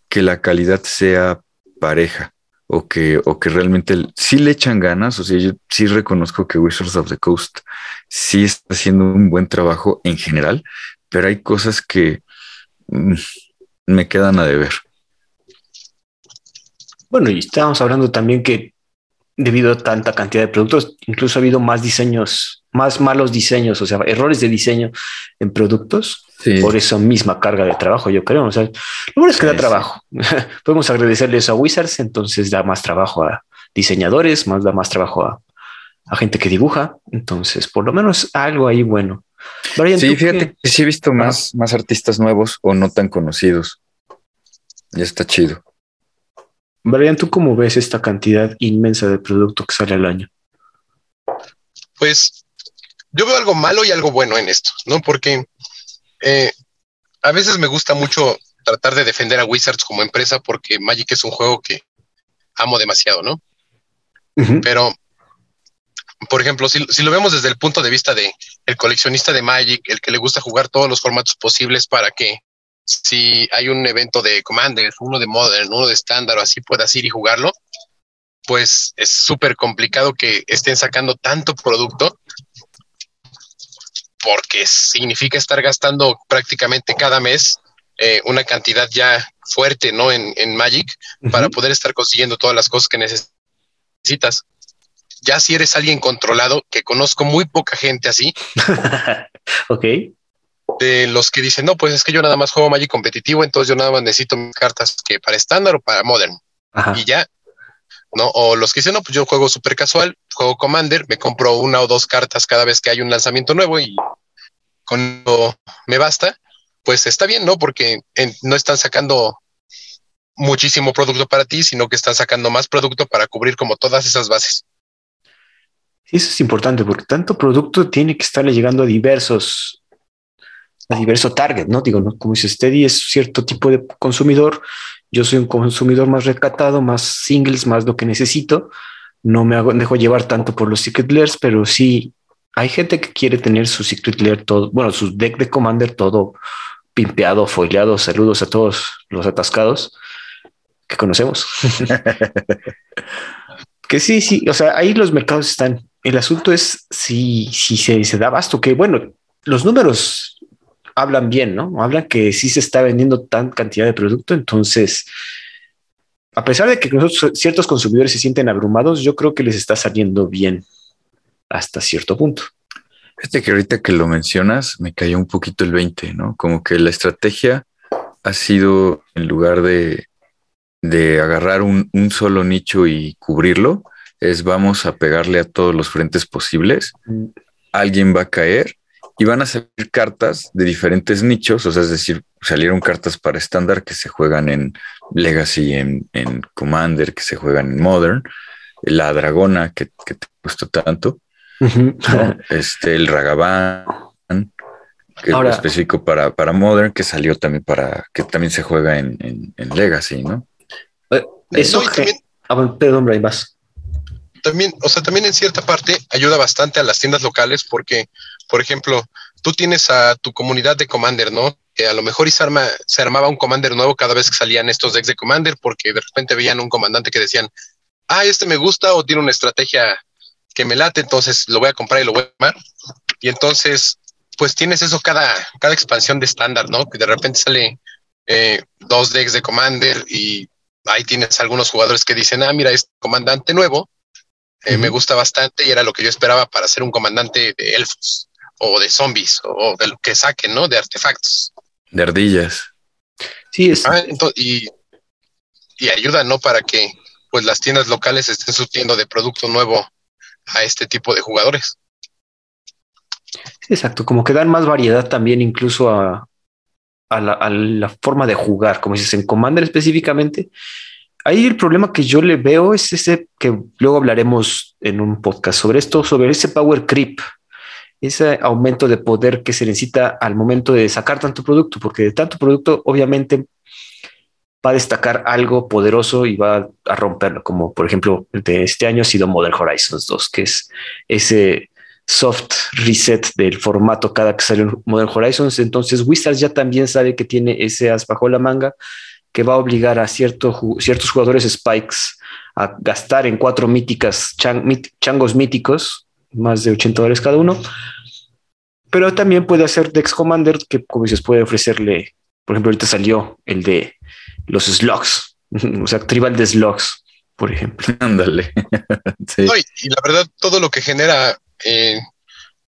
Speaker 1: que la calidad sea pareja o que, o que realmente sí le echan ganas. O sea, yo sí reconozco que Wizards of the Coast sí está haciendo un buen trabajo en general, pero hay cosas que mm, me quedan a deber.
Speaker 3: Bueno, y estábamos hablando también que debido a tanta cantidad de productos, incluso ha habido más diseños, más malos diseños, o sea, errores de diseño en productos por esa misma carga de trabajo, yo creo. O sea, lo bueno es que da trabajo. Podemos agradecerle eso a Wizards, entonces da más trabajo a diseñadores, más da más trabajo a, a gente que dibuja. Entonces, por lo menos algo ahí bueno
Speaker 1: sí, fíjate que sí he visto más, más artistas nuevos o no tan conocidos. Ya está chido.
Speaker 3: Brian, ¿tú cómo ves esta cantidad inmensa de producto que sale al año?
Speaker 2: Pues yo veo algo malo y algo bueno en esto, ¿no? Porque eh, a veces me gusta mucho tratar de defender a Wizards como empresa porque Magic es un juego que amo demasiado, ¿no? Pero, por ejemplo, si, lo vemos desde el punto de vista de el coleccionista de Magic, el que le gusta jugar todos los formatos posibles para que si hay un evento de Commander, uno de Modern, uno de estándar o así puedas ir y jugarlo, pues es súper complicado que estén sacando tanto producto porque significa estar gastando prácticamente cada mes eh, una cantidad ya fuerte, ¿no? En, Magic para poder estar consiguiendo todas las cosas que necesitas. Ya si eres alguien controlado, que conozco muy poca gente así.
Speaker 3: ok.
Speaker 2: De los que dicen, no, pues es que yo nada más juego Magic competitivo, entonces yo nada más necesito mis cartas que para estándar o para modern. Y ya, ¿no? O los que dicen, no, pues yo juego súper casual, juego Commander, me compro una o dos cartas cada vez que hay un lanzamiento nuevo y con me basta pues está bien, ¿no? Porque no están sacando muchísimo producto para ti, sino que están sacando más producto para cubrir como todas esas bases.
Speaker 3: Eso es importante, porque tanto producto tiene que estarle llegando a diversos, a diverso target, ¿no? Digo, ¿no? como dice Steady, es cierto tipo de consumidor. Yo soy un consumidor más recatado, más singles, más lo que necesito. No me hago, dejo llevar tanto por los secret layers, pero sí hay gente que quiere tener su secret layer todo, bueno, su deck de commander todo pimpeado, foileado. Saludos a todos los atascados que conocemos. que sí, sí, o sea, ahí los mercados están. El asunto es si, si se, se da abasto, que bueno, los números hablan bien, ¿no? Hablan que sí se está vendiendo tan cantidad de producto, entonces, a pesar de que ciertos consumidores se sienten abrumados, yo creo que les está saliendo bien hasta cierto punto.
Speaker 1: Este que ahorita que lo mencionas, me cayó un poquito el 20, ¿no? Como que la estrategia ha sido, en lugar de, de agarrar un, un, solo nicho y cubrirlo, es vamos a pegarle a todos los frentes posibles. Mm. Alguien va a caer y van a salir cartas de diferentes nichos, o sea, es decir, salieron cartas para estándar que se juegan en Legacy, en, en, Commander, que se juegan en Modern, la dragona que, que te gustó tanto, este, el Ragavan, que es específico para, para Modern, que salió también para, que también se juega en, en, Legacy, ¿no?
Speaker 3: Eh, eso también, ah, perdón, Brian, vas.
Speaker 2: También, o sea, también en cierta parte ayuda bastante a las tiendas locales porque, por ejemplo, tú tienes a tu comunidad de Commander, ¿no? Que a lo mejor y se, arma, se armaba un Commander nuevo cada vez que salían estos decks de Commander porque de repente veían un comandante que decían, ah, este me gusta o tiene una estrategia que me late, entonces lo voy a comprar y lo voy a tomar. Y entonces, pues tienes eso cada, cada expansión de estándar, ¿no? Que de repente sale eh, dos decks de Commander y ahí tienes algunos jugadores que dicen, ah, mira, este comandante nuevo eh, me gusta bastante y era lo que yo esperaba para ser un comandante de elfos o de zombies o de lo que saquen, ¿no? De artefactos.
Speaker 1: De ardillas.
Speaker 2: Sí, es. Ah, y, y ayuda, ¿no? Para que pues las tiendas locales estén surtiendo de producto nuevo a este tipo de jugadores.
Speaker 3: Exacto, como que dan más variedad también incluso a, la, forma de jugar, como dices, en Commander específicamente. Ahí el problema que yo le veo es ese que luego hablaremos en un podcast sobre esto, sobre ese power creep, ese aumento de poder que se necesita al momento de sacar tanto producto, porque de tanto producto obviamente va a destacar algo poderoso y va a romperlo, como por ejemplo de este año ha sido Modern Horizons 2, que es ese soft reset del formato cada que sale Modern Horizons. Entonces Wizards ya también sabe que tiene ese as bajo la manga que va a obligar a ciertos jugadores Spikes a gastar en cuatro míticas changos míticos, más de 80 dólares cada uno. Pero también puede hacer Dex Commander, que como dices, puede ofrecerle, por ejemplo, ahorita salió el de los slugs, o sea, tribal de slugs, por ejemplo.
Speaker 1: Ándale.
Speaker 2: y, la verdad, todo lo que genera eh,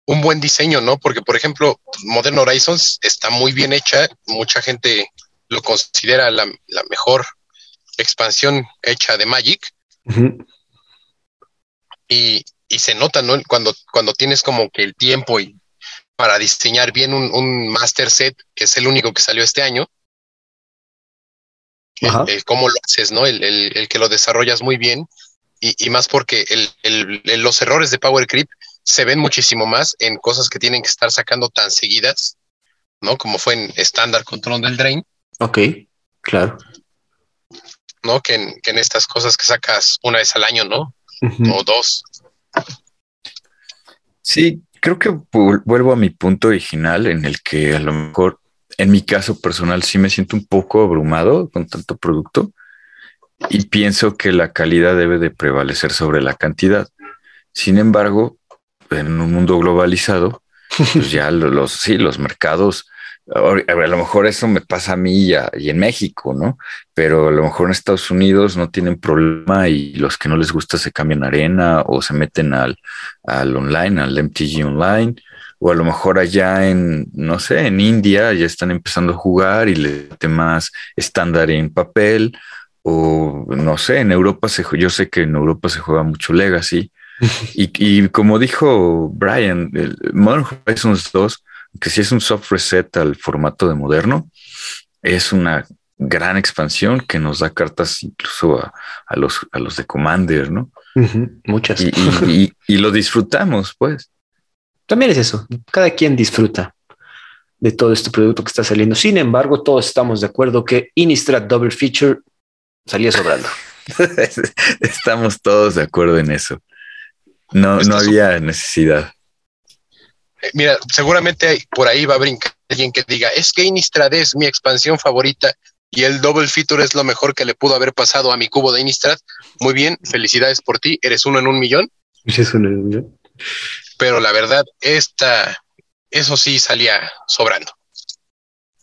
Speaker 2: un buen diseño, ¿no? Porque, por ejemplo, Modern Horizons está muy bien hecha, mucha gente lo considera la, mejor expansión hecha de Magic. y, se nota, ¿no? Cuando, cuando tienes como que el tiempo y para diseñar bien un, un master set, que es el único que salió este año, el, cómo lo haces, ¿no? El, que lo desarrollas muy bien y, más porque los errores de Power Creep se ven muchísimo más en cosas que tienen que estar sacando tan seguidas, ¿no? Como fue en estándar Control del Drain.
Speaker 3: Ok. Claro.
Speaker 2: ¿No? Que en, que en estas cosas que sacas una vez al año, ¿no? O dos.
Speaker 1: Sí, creo que vuelvo a mi punto original en el que a lo mejor en mi caso personal sí me siento un poco abrumado con tanto producto y pienso que la calidad debe de prevalecer sobre la cantidad. Sin embargo, en un mundo globalizado, pues ya los, sí, los mercados, a lo mejor eso me pasa a mí y, y, en México, ¿no? Pero a lo mejor en Estados Unidos no tienen problema y los que no les gusta se cambian arena o se meten al, al online, al MTG online, o a lo mejor allá en, no sé, en India ya están empezando a jugar y le mete más estándar en papel, o no sé, en Europa se, yo sé que en Europa se juega mucho Legacy. Y, como dijo Brian, el Modern Horizons 2, que si es un soft reset al formato de moderno, es una gran expansión que nos da cartas incluso a, los, a los de Commander, ¿no?
Speaker 3: muchas.
Speaker 1: Y, y, lo disfrutamos, pues.
Speaker 3: También es eso. Cada quien disfruta de todo este producto que está saliendo. Sin embargo, todos estamos de acuerdo que Innistrad Double Feature salía sobrando.
Speaker 1: Estamos todos de acuerdo en eso. No, no había necesidad.
Speaker 2: Eh, mira, seguramente por ahí va a brincar alguien que diga, es que Innistrad es mi expansión favorita y el Double Feature es lo mejor que le pudo haber pasado a mi cubo de Innistrad. Muy bien, felicidades por ti, eres uno en un millón.
Speaker 3: Eres uno en un millón.
Speaker 2: Pero la verdad, esta, eso sí salía sobrando.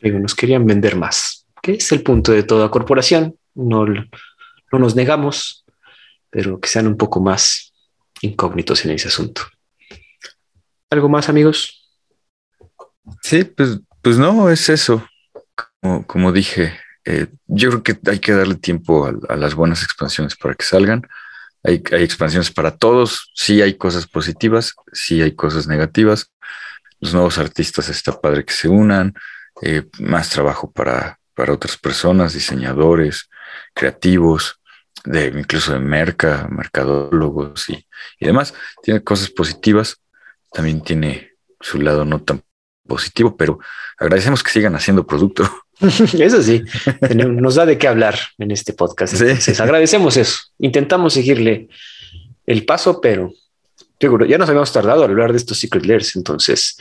Speaker 3: nos querían vender más, que es el punto de toda corporación. No, no nos negamos, pero que sean un poco más incógnitos en ese asunto. ¿Algo más, amigos?
Speaker 1: Sí, pues, pues no, es eso. Como, dije, eh, yo creo que hay que darle tiempo a, las buenas expansiones para que salgan. Hay, hay, expansiones para todos. Sí hay cosas positivas, sí hay cosas negativas. Los nuevos artistas está padre que se unan. Eh, más trabajo para, para otras personas, diseñadores, creativos de incluso de merca, mercadólogos y, demás. Tiene cosas positivas, también tiene su lado no tan positivo, pero agradecemos que sigan haciendo producto.
Speaker 3: Eso sí, nos da de qué hablar en este podcast. agradecemos eso. Intentamos seguirle el paso, pero ya nos habíamos tardado a hablar de estos secret layers, entonces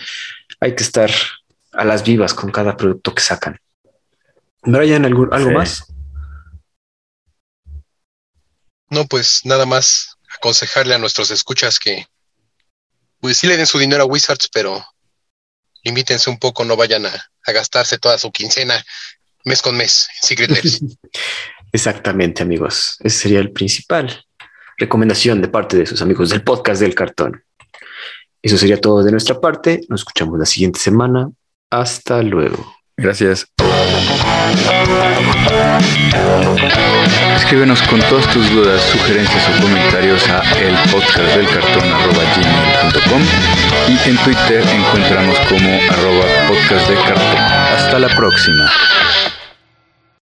Speaker 3: hay que estar a las vivas con cada producto que sacan. Brian, ¿algo, algo más?
Speaker 2: No, pues nada más aconsejarle a nuestros escuchas que pues sí le den su dinero a Wizards, pero limítense un poco, no vayan a, gastarse toda su quincena mes con mes en Secret
Speaker 3: Exactamente, amigos. Ese sería el principal recomendación de parte de sus amigos del podcast del cartón. Eso sería todo de nuestra parte. Nos escuchamos la siguiente semana. Hasta luego.
Speaker 1: Gracias. Escríbenos con todas tus dudas, sugerencias o comentarios a el podcast del cartón y en Twitter encontramos como arroba podcast de cartón. Hasta la próxima.